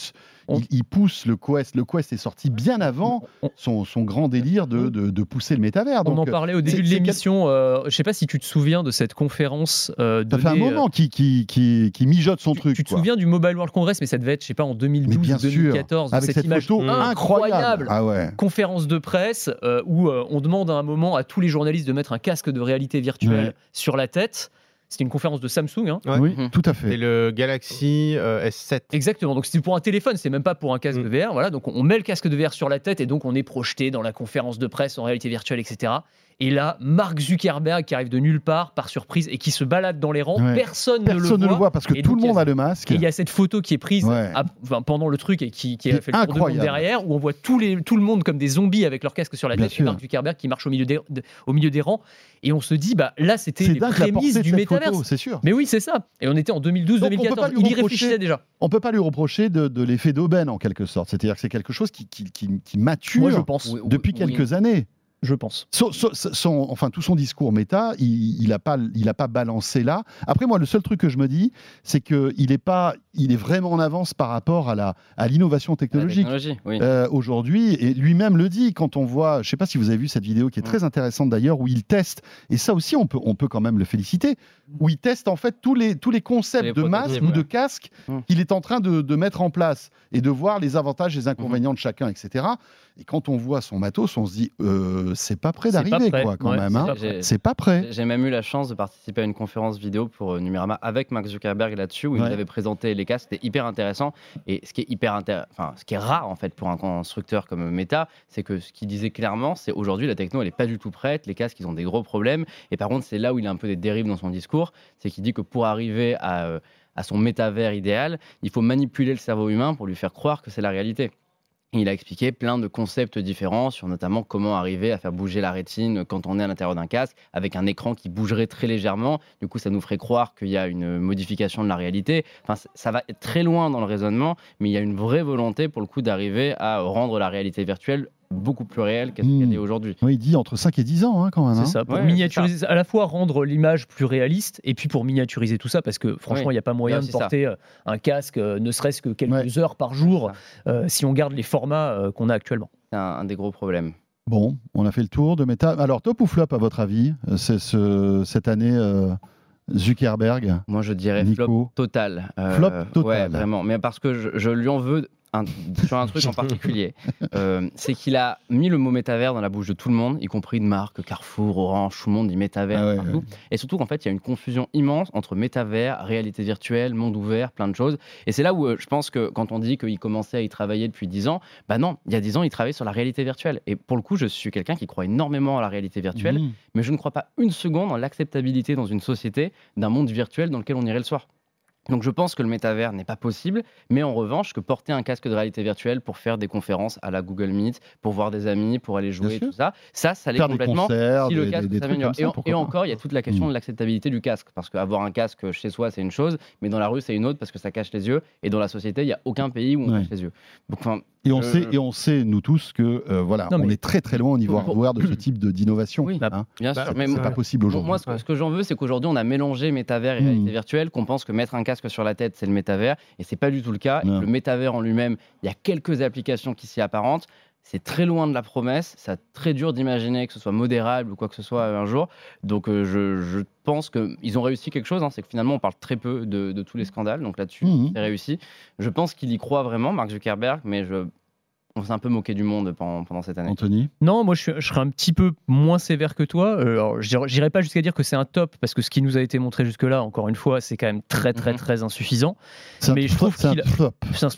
on- il, il pousse le Quest. Le Quest est sorti bien avant On- son, son grand délire de, de- de pousser le métavers. On en euh, parlait au début de l'émission. euh, je sais pas si tu te souviens de cette conférence. euh, ça fait un moment qu'il qui, qui, qui mijote son tu, truc. tu te quoi. souviens du Mobile World Congress, mais ça devait être, je sais pas, en 2012 Mais bien ou sûr, 2014. avec cette, cette image photo incroyable. incroyable. Ah ouais. conférence de presse où on demande à un moment à tous les journalistes de mettre un casque de réalité virtuelle Ouais. sur la tête. C'était une conférence de Samsung. hein. Ouais. Oui, Mhm. tout à fait. le Galaxy euh, S7. Exactement. Donc c'était pour un téléphone, c'est même pas pour un casque Mm. de VR. Voilà. Donc on met le casque de VR sur la tête et donc on est projeté dans la conférence de presse en réalité virtuelle, etc. Et là, Mark Zuckerberg qui arrive de nulle part, par surprise, et qui se balade dans les rangs. Ouais. Personne, Personne ne le voit. parce que Et tout le monde a- a le masque. Et il y a cette photo qui est prise Ouais. à- enfin, pendant le truc et qui, a fait le tour de monde derrière, où on voit les, tout le monde comme des zombies avec leur casque sur la tête, et. Mark Zuckerberg qui marche au milieu des, de- au milieu des rangs. Et on se dit, bah là, c'était les prémices du métaverse. c'est sûr. Mais oui, c'est ça. Et on était en Donc, on peut pas 2012-2014. lui Il y reprocher- réfléchissait déjà. On peut pas lui reprocher de, de l'effet d'aubaine en quelque sorte. C'est-à-dire que c'est quelque chose qui, qui, qui- qui mature Moi, je pense. Oui, depuis oui. quelques années. Je pense. Son- enfin, tout son discours méta, il n'a pas, il a pas balancé là. Après, moi, le seul truc que je me dis, c'est qu'il est pas, il est vraiment en avance par rapport à la, à l'innovation technologique. oui. Euh, aujourd'hui, et lui-même le dit quand on voit, je sais pas si vous avez vu cette vidéo qui est très intéressante d'ailleurs, où il teste, et ça aussi on peut, on peut quand même le féliciter, où il teste en fait tous les, tous les concepts Les de masque ou de casque Mm. qu'il est en train de, de mettre en place et de voir les avantages et les inconvénients de chacun, etc. Et quand on voit son matos, on se dit, euh, c'est pas prêt d'arriver, quoi, quand Ouais, même. c'est hein. pas C'est pas prêt. J'ai même eu la chance de participer à une conférence vidéo pour euh, Numérama avec Mark Zuckerberg là-dessus où il nous avait présenté les cas. C'était hyper intéressant. Et ce qui est hyper enfin, ce qui est rare en fait pour un constructeur comme Meta, c'est que ce qu'il disait clairement, c'est aujourd'hui la techno elle est pas du tout prête. Les casques ils ont des gros problèmes. Et par contre c'est là où il a un peu des dérives dans son discours, c'est qu'il dit que pour arriver à euh, à son métavers idéal, il faut manipuler le cerveau humain pour lui faire croire que c'est la réalité. Il a expliqué plein de concepts différents sur notamment comment arriver à faire bouger la rétine quand on est à l'intérieur d'un casque avec un écran qui bougerait très légèrement. Du coup, ça nous ferait croire qu'il y a une modification de la réalité. Enfin, ça va être très loin dans le raisonnement, mais il y a une vraie volonté pour le coup d'arriver à rendre la réalité virtuelle beaucoup plus réelle qu'elle Hmm. qu'elle est aujourd'hui. Oui, il dit entre 5 et 10 ans, hein, quand même. hein. C'est ça, pour Ouais, miniaturiser, à la fois rendre l'image plus réaliste et puis pour miniaturiser tout ça, parce que franchement, il Oui. n'y a pas moyen de ça. porter euh, un casque, euh, ne serait-ce que quelques Ouais. heures par jour, euh, si on garde les formats euh, qu'on a actuellement. C'est un, un des gros problèmes. Bon, on a fait le tour de méta. Alors, top ou flop à votre avis, c'est ce, cette année euh, Zuckerberg? Moi, je dirais Nico? flop total. Euh, Flop total. Ouais, vraiment. Mais parce que je, je lui en veux un- sur un truc en particulier. [LAUGHS] Euh, c'est qu'il a mis le mot métavers dans la bouche de tout le monde, y compris de marques, Carrefour, Orange, tout le monde dit métavers Ah ouais, partout. Et surtout qu'en fait, il y a une confusion immense entre métavers, réalité virtuelle, monde ouvert, plein de choses. Et c'est là où euh, je pense que quand on dit qu'il commençait à y travailler depuis 10 ans, bah non, il y a 10 ans, il travaillait sur la réalité virtuelle. Et pour le coup, je suis quelqu'un qui croit énormément à la réalité virtuelle Mmh. mais je ne crois pas une seconde en l'acceptabilité dans une société d'un monde virtuel dans lequel on irait le soir. Donc je pense que le métavers n'est pas possible, mais en revanche, que porter un casque de réalité virtuelle pour faire des conférences à la Google Meet, pour voir des amis, pour aller jouer, sûr. tout ça, ça, ça l'est complètement. concerts, Si le des- casque des- des trucs s'améliore. Et, en- encore, il y a toute la question Mm. de l'acceptabilité du casque, parce qu'avoir un casque chez soi, c'est une chose, mais dans la rue, c'est une autre, parce que ça cache les yeux, et dans la société, il n'y a aucun pays où on Ouais. cache les yeux. Donc, enfin, Et on, sait, et on sait, nous tous, que euh, voilà, Non, on est très très loin au niveau hardware de ce [CLEARS THROAT] type de- d'innovation. Oui. hein. bien Bah, sûr. c'est Mais C'est pas possible aujourd'hui. Moi, ce que, ce que j'en veux, c'est qu'aujourd'hui, on a mélangé métavers et Hmm. réalité virtuelle, qu'on pense que mettre un casque sur la tête, c'est le métavers, et c'est pas du tout le cas. Non. le métavers en lui-même, il y a quelques applications qui s'y apparentent. C'est très loin de la promesse, c'est très dur d'imaginer que ce soit modérable ou quoi que ce soit un jour. Donc euh, je, je pense qu'ils ont réussi quelque chose, hein, c'est que finalement on parle très peu de, de tous les scandales, donc là-dessus Mhm. c'est réussi. Je pense qu'il y croit vraiment, Mark Zuckerberg, mais je, on s'est un peu moqué du monde pendant, pendant cette année. Anthony Non, moi je, suis- je serais un petit peu moins sévère que toi. Euh, alors, j'irai pas jusqu'à dire que c'est un top, parce que ce qui nous a été montré jusque-là, encore une fois, c'est quand même très très Mhm. très insuffisant. Mais je flop, trouve c'est un qu'il a- flop. C'est un-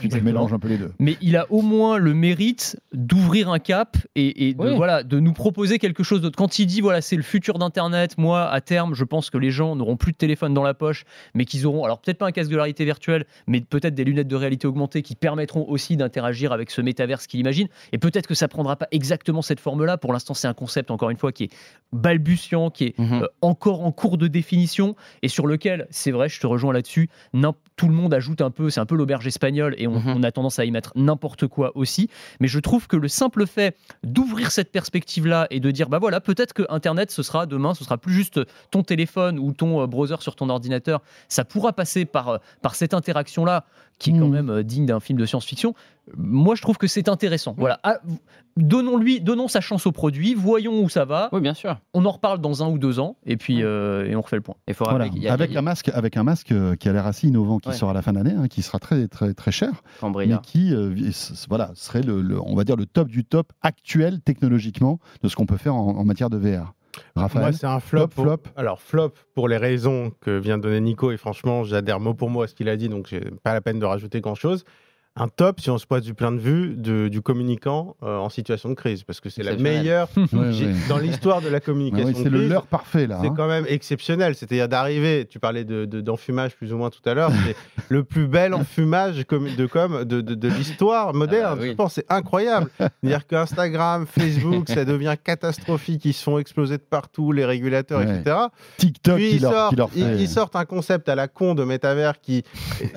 Tu, tu mélanges un peu les deux. mais il a au moins le mérite d'ouvrir un cap et, et de, Oui. voilà, de nous proposer quelque chose d'autre. Quand il dit voilà c'est le futur d'Internet, moi à terme je pense que les gens n'auront plus de téléphone dans la poche, mais qu'ils auront alors peut-être pas un casque de réalité virtuelle, mais peut-être des lunettes de réalité augmentée qui permettront aussi d'interagir avec ce métaverse qu'il imagine. Et peut-être que ça prendra pas exactement cette forme-là. Pour l'instant c'est un concept encore une fois qui est balbutiant, qui est Mhm. euh, encore en cours de définition et sur lequel, c'est vrai, je te rejoins là-dessus, tout le monde ajoute un peu, c'est un peu l'auberge espagnole et on, Mhm. on a tendance à y mettre n'importe quoi aussi. Mais je trouve que le simple fait d'ouvrir cette perspective-là et de dire, bah voilà, peut-être que Internet, ce sera demain, ce sera plus juste ton téléphone ou ton euh, browser sur ton ordinateur, ça pourra passer par, euh, par cette interaction-là qui est quand Mhm. même euh, digne d'un film de science-fiction. Moi, je trouve que c'est intéressant. Voilà, Ah, donnons-lui, donnons sa chance au produit, voyons où ça va. Oui, bien sûr. On en reparle dans un ou deux ans et puis euh, et on refait le point. Il faut Voilà. y a Avec, il y a un masque, avec un masque euh, qui a l'air assez innovant, qui Ouais. sort à la fin d'année, hein, qui sera très, très, très cher, Cambria. mais qui euh, voilà, serait le, le- on va dire le top du top actuel technologiquement de ce qu'on peut faire en, en matière de VR. Raphaël Moi, c'est un flop. Top, pour- flop. Alors, flop pour les raisons que vient de donner Nico, et franchement, j'adhère mot pour mot à ce qu'il a dit, donc j'ai pas la peine de rajouter grand-chose. Un top si on se pose du point de vue de- du communicant euh, en situation de crise, parce que c'est la meilleure [LAUGHS] dans l'histoire de la Ah communication. ouais, c'est le leurre parfait là. C'est hein. quand même exceptionnel. C'est-à-dire d'arriver, tu parlais de, de- d'enfumage plus ou moins tout à l'heure, c'est [LAUGHS] le plus bel enfumage de com de, de, de l'histoire moderne. Ah oui. Je pense c'est incroyable. C'est-à-dire qu'Instagram, Facebook, ça devient catastrophique. Ils se font exploser de partout, les régulateurs, Ouais. etc. TikTok Puis qui ils leur, sortent, qui leur fait. ils sortent un concept à la con de métavers qui,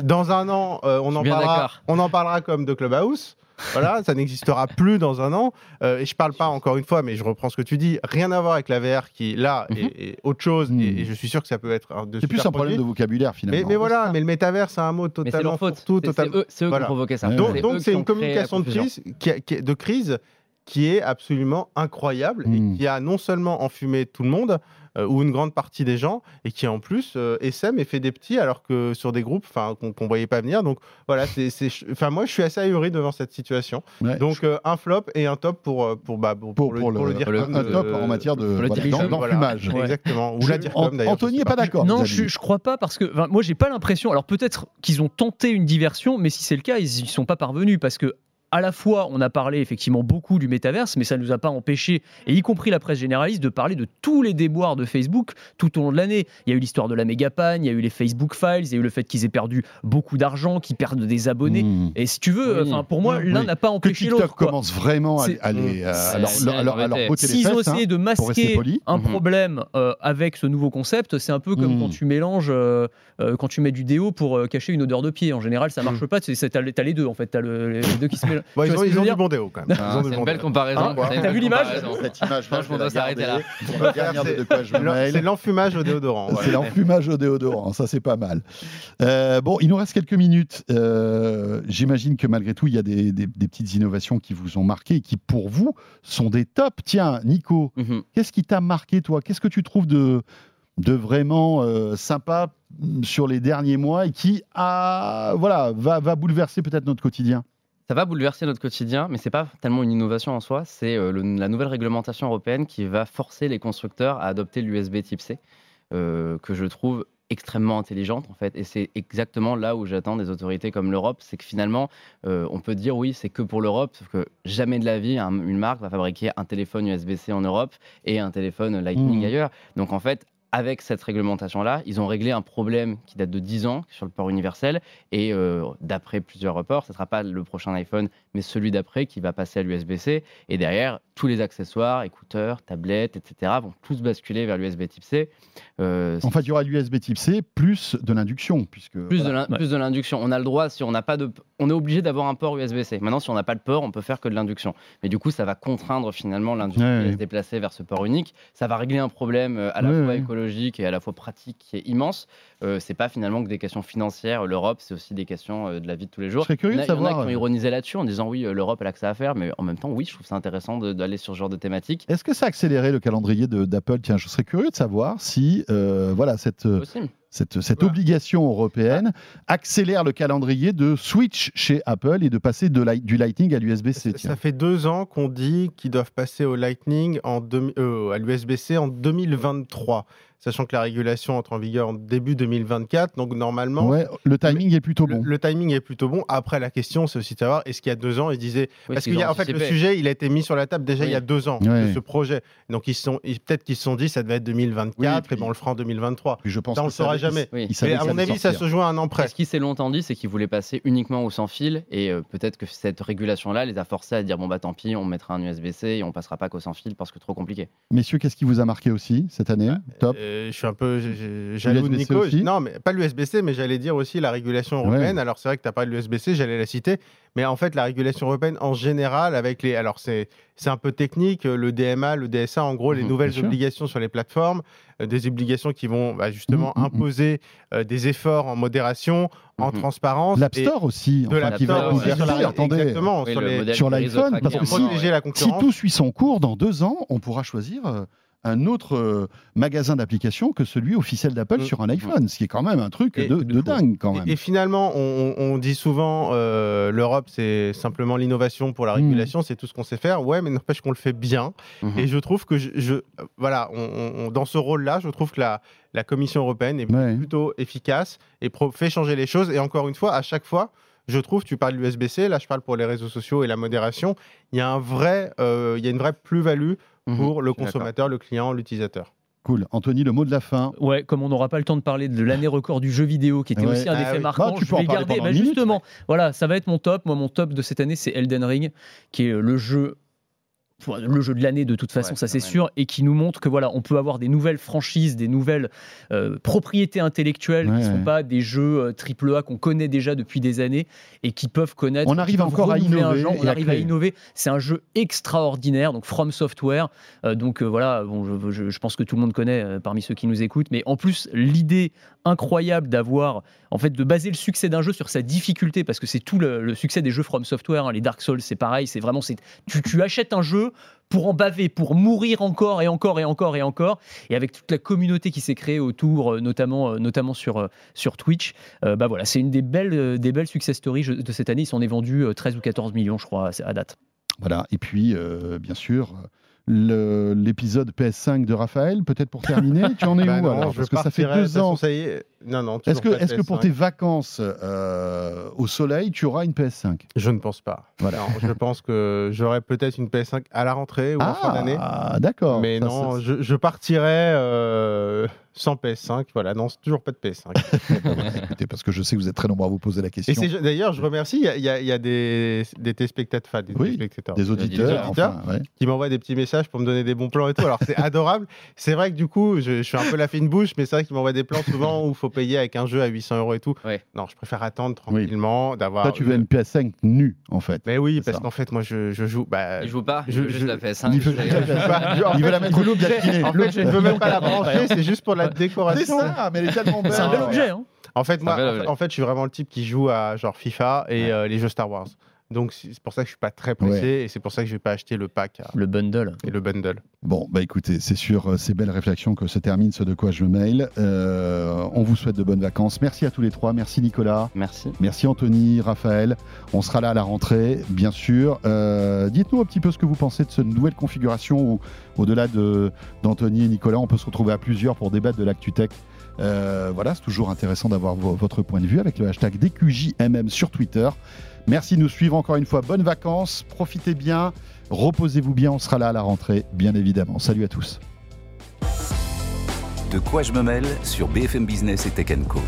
dans un an, euh, on, en parlera, on en parlera comme de Clubhouse. Voilà, ça n'existera plus dans un an. Euh, et je parle pas encore une fois, mais je reprends ce que tu dis. Rien à voir avec la VR qui, là, Mhm. est, est autre chose. Mhm. Et, et je suis sûr que ça peut être un de C'est plus un problème de vocabulaire finalement. Mais, mais voilà, ça. mais le métavers, c'est un mot totalement faute. C'est- total- C'est eux, eux Voilà. qui ont provoqué ça. Donc, c'est une communication de crise, qui, a- qui est- de crise qui est absolument incroyable et qui a non seulement enfumé tout le monde ou une grande partie des gens et qui en plus euh, essaime et fait des petits alors que sur des groupes enfin qu'on qu'on voyait pas venir. Donc voilà, c'est c'est enfin moi je suis assez ahuri devant cette situation. Ouais. Donc euh, un flop et un top pour euh, pour bah, pour, pour, pour le, pour dire le- comme un de- top en matière de voilà, d'enfumage. Ouais. Exactement. Ou Je- la DIRCOM, Anthony n'est pas d'accord. Non, je, je crois pas parce que moi j'ai pas l'impression. Alors peut-être qu'ils ont tenté une diversion, mais si c'est le cas, ils y sont pas parvenus parce que à la fois on a parlé effectivement beaucoup du métaverse, mais ça nous a pas empêché, et y compris la presse généraliste, de parler de tous les déboires de Facebook tout au long de l'année. Il y a eu l'histoire de la mégapagne, il y a eu les Facebook Files, il y a eu le fait qu'ils aient perdu beaucoup d'argent, qu'ils perdent des abonnés. Mmh. Et si tu veux, Oui. pour moi, Oui. l'un n'a pas Que empêché TikTok l'autre. quoi. commence vraiment à, C'est- à les, euh, C'est- à leur- botter les S'ils ont hein. essayé de masquer un problème euh, avec ce nouveau concept, c'est un peu comme quand tu mélanges, euh, euh, quand tu mets du déo pour euh, cacher une odeur de pied. En général, ça marche pas. Tu t'as les deux en fait. T'as le- les deux qui se mélangent. [LAUGHS] Bon, Tu ils ont, ils ont dire du bon déo quand même. Ah, Ils ont du c'est bon une belle comparaison. Hein, t'as vu l'image. Cette image, Je pense s'arrêter là. C'est l'enfumage au déodorant. C'est l'enfumage au déodorant, ça c'est pas mal. Euh, bon, il nous reste quelques minutes. Euh, J'imagine que malgré tout, il y a des, petites innovations qui vous ont marqué et qui pour vous sont des tops. Tiens, Nico, Mhm. qu'est-ce qui t'a marqué toi? Qu'est-ce que tu trouves de, de vraiment euh, sympa sur les derniers mois et qui a, voilà, va, va bouleverser peut-être notre quotidien? Ça va bouleverser notre quotidien, mais c'est pas tellement une innovation en soi, c'est euh, la nouvelle réglementation européenne qui va forcer les constructeurs à adopter l'USB Type C, euh, que je trouve extrêmement intelligente en fait, et c'est exactement là où j'attends des autorités comme l'Europe, c'est que finalement euh, on peut dire oui c'est que pour l'Europe, sauf que jamais de la vie un- une marque va fabriquer un téléphone USB-C en Europe et un téléphone Lightning Mhm. ailleurs. Donc en fait avec cette réglementation-là, ils ont réglé un problème qui date de 10 ans sur le port universel. Et euh, d'après plusieurs reports, ce ne sera pas le prochain iPhone, mais celui d'après qui va passer à l'USB-C. Et derrière, tous les accessoires, écouteurs, tablettes, etc., vont tous basculer vers l'USB Type C. Euh, En fait, il y aura l'USB Type C plus de l'induction, puisque plus de voilà. de l'induction. On a le droit, si on n'a pas de, on est obligé d'avoir un port USB-C. Maintenant, si on n'a pas le port, on peut faire que de l'induction. Mais du coup, ça va contraindre finalement l'industrie Ouais, à ouais. se déplacer vers ce port unique. Ça va régler un problème euh, à la fois ouais. Écologique et à la fois pratique qui est immense. Euh, c'est pas finalement que des questions financières. L'Europe, c'est aussi des questions euh, de la vie de tous les Je jours. serais curieux il y en de a, il y en a savoir. qui ont ironisé là-dessus en disant oui, euh, l'Europe elle a que ça à faire, mais en même temps, oui, je trouve ça intéressant d'aller sur ce genre de thématique. Est-ce que ça a accéléré le calendrier d'Apple? Tiens, je serais curieux de savoir si euh, voilà, cette, Aussi. cette, cette Voilà. obligation européenne accélère le calendrier de switch chez Apple et de passer de light- du Lightning à l'USB-C. Ça fait deux ans qu'on dit qu'ils doivent passer au Lightning, en demi- euh, à l'USB-C en 2023, sachant que la régulation entre en vigueur en début 2024. Donc normalement, Ouais, le timing est plutôt bon. le timing est plutôt bon. Après, la question, c'est aussi de savoir, est-ce qu'il y a deux ans, ils disaient... Oui, Parce qu'il y a, ont en fait, le sujet, il a été mis sur la table déjà Oui. il y a deux ans, Ouais. de ce projet. Donc ils sont, ils- peut-être qu'ils se sont dit, ça devait être 2024, Oui, et ben on le fera en 2023. Puis je pense Ça, on le saura jamais. Mais à mon avis, ça se joue à un an près. ce qui s'est longtemps dit, c'est qu'ils voulaient passer uniquement au sans fil et euh, peut-être que cette régulation-là les a forcés à dire bon bah tant pis, on mettra un USB-C et on passera pas qu'au sans fil parce que trop compliqué. Messieurs, qu'est-ce qui vous a marqué aussi cette année? Top. Euh, je suis un peu jaloux de Nico. aussi? Non, mais pas l'USB-C, mais j'allais dire aussi la régulation européenne. Alors c'est vrai que tu n'as pas l'USB-C, j'allais la citer. Mais en fait, la régulation européenne en général, avec les. Alors c'est c'est un peu technique, euh, le DMA, le DSA, en gros, les Mhm, nouvelles sûr. obligations sur les plateformes, euh, des obligations qui vont bah, justement Mhm, mhm. imposer euh, des efforts en modération, en transparence. L'App et Store aussi, de enfin, l'App qui va aussi, sur la- Attendez, Exactement, Oui, sur de l'iPhone, parce que si- tout suit son cours, dans deux ans, on pourra choisir euh, un autre euh, magasin d'applications que celui officiel d'Apple Mm. sur un iPhone, ce qui est quand même un truc Et- de, de dingue quand même. Et, et finalement, on, dit souvent euh, l'Europe, c'est simplement l'innovation pour la Mm. régulation, c'est tout ce qu'on sait faire. Ouais, mais n'empêche qu'on le fait bien. Mhm. Et je trouve que, je, je- voilà, on- on- on- dans ce rôle-là, je trouve que la, la Commission européenne est Ouais. plutôt efficace et fait changer les choses. Et encore une fois, à chaque fois, je trouve, tu parles de l'USB-C, là je parle pour les réseaux sociaux et la modération, il y a, un vrai, euh, il y a une vraie plus-value Mhm, pour le consommateur, le client, l'utilisateur. Cool. Anthony, le mot de la fin. Ouais, comme on n'aura pas le temps de parler de l'année record du jeu vidéo, qui était Ouais. aussi un Ah des faits oui. marquants, Bah, tu je peux en vais parler garder. bah, minute, justement, voilà, ça va être mon top. Moi, mon top de cette année, c'est Elden Ring, qui est le jeu. Le jeu de l'année de toute façon, Ouais, ça c'est sûr, et qui nous montre que voilà, on peut avoir des nouvelles franchises, des nouvelles euh, propriétés intellectuelles Ouais, qui ne sont ouais. pas des jeux euh, triple A qu'on connaît déjà depuis des années et qui peuvent connaître. On arrive encore à un innover genre, on arrive à innover. C'est un jeu extraordinaire, donc From Software. Euh, donc euh, voilà, bon, je, je- je pense que tout le monde connaît euh, parmi ceux qui nous écoutent, mais en plus l'idée incroyable d'avoir, en fait, de baser le succès d'un jeu sur sa difficulté, parce que c'est tout le, le succès des jeux From Software. hein. Les Dark Souls, c'est pareil, c'est vraiment, c'est tu, tu achètes un jeu pour en baver, pour mourir encore et encore et encore et encore, et avec toute la communauté qui s'est créée autour, euh, notamment, euh, notamment sur, euh, sur Twitch, euh, bah voilà, c'est une des belles, des belles success stories de cette année. Ils s'en est vendu euh, 13 ou 14 millions, je crois, à date. Voilà. Et puis, euh, bien sûr, le- l'épisode PS5 de Raphaël, peut-être pour terminer. [LAUGHS] tu en es Bah où non, alors? Parce que ça fait deux façon, ans. Ça y est. Non, non, Est-ce que, est pour PS5. tes vacances euh, au soleil, tu auras une PS5 Je ne pense pas. Voilà. Non, je pense que j'aurai peut-être une PS5 à la rentrée ou en fin d'année. Ah, d'accord. Mais Ça, non, ça- je, je partirai euh, sans PS5. Voilà, non, toujours pas de PS5. [LAUGHS] écoutez, parce que je sais que vous êtes très nombreux à vous poser la question. d'ailleurs, je remercie, il y a, il y a- il y a des, des téléspectateurs, enfin, des Oui, téléspectateurs Des auditeurs, auditeurs. enfin, ouais. qui m'envoient des petits messages pour me donner des bons plans et tout. Alors, c'est [LAUGHS] adorable. C'est vrai que du coup, je, je suis un peu la fine bouche, mais c'est vrai qu'ils m'envoient des plans souvent où il faut payer avec un jeu à 800 euros et tout. Ouais. Non, je préfère attendre tranquillement, d'avoir. Toi, tu veux une PS5 nue, en fait. Mais oui, C'est parce qu'en fait, moi, je, je joue. Bah, Il joue pas, je- joue juste je- la PS5. Il veut, je [LAUGHS] rigole. il veut la mettre au loup gâtiné. En fait, je ne veux même pas la brancher, c'est juste pour la C'est décoration. ça, mais elle est tellement belle. C'est un bel objet. Hein. En fait, moi, en fait, en fait, je suis vraiment le type qui joue à genre FIFA et Ouais. euh, les jeux Star Wars. Donc, c'est pour ça que je suis pas très pressé et c'est pour ça que je vais pas acheter le pack à- Le bundle. et le bundle. Bon, bah écoutez, c'est sur euh, ces belles réflexions que se termine ce de quoi je me mail. Euh, on vous souhaite de bonnes vacances. Merci à tous les trois. Merci Nicolas. Merci. Merci Anthony, Raphaël. On sera là à la rentrée, bien sûr. Euh, Dites-nous un petit peu ce que vous pensez de cette nouvelle configuration où, au-delà de- d'Anthony et Nicolas, on peut se retrouver à plusieurs pour débattre de l'actu tech. Euh, voilà, c'est toujours intéressant d'avoir vo- votre point de vue avec le hashtag DQJMM sur Twitter. Merci de nous suivre encore une fois. Bonnes vacances, profitez bien, reposez-vous bien. On sera là à la rentrée, bien évidemment. Salut à tous. De quoi je me mêle sur BFM Business et Tech Co.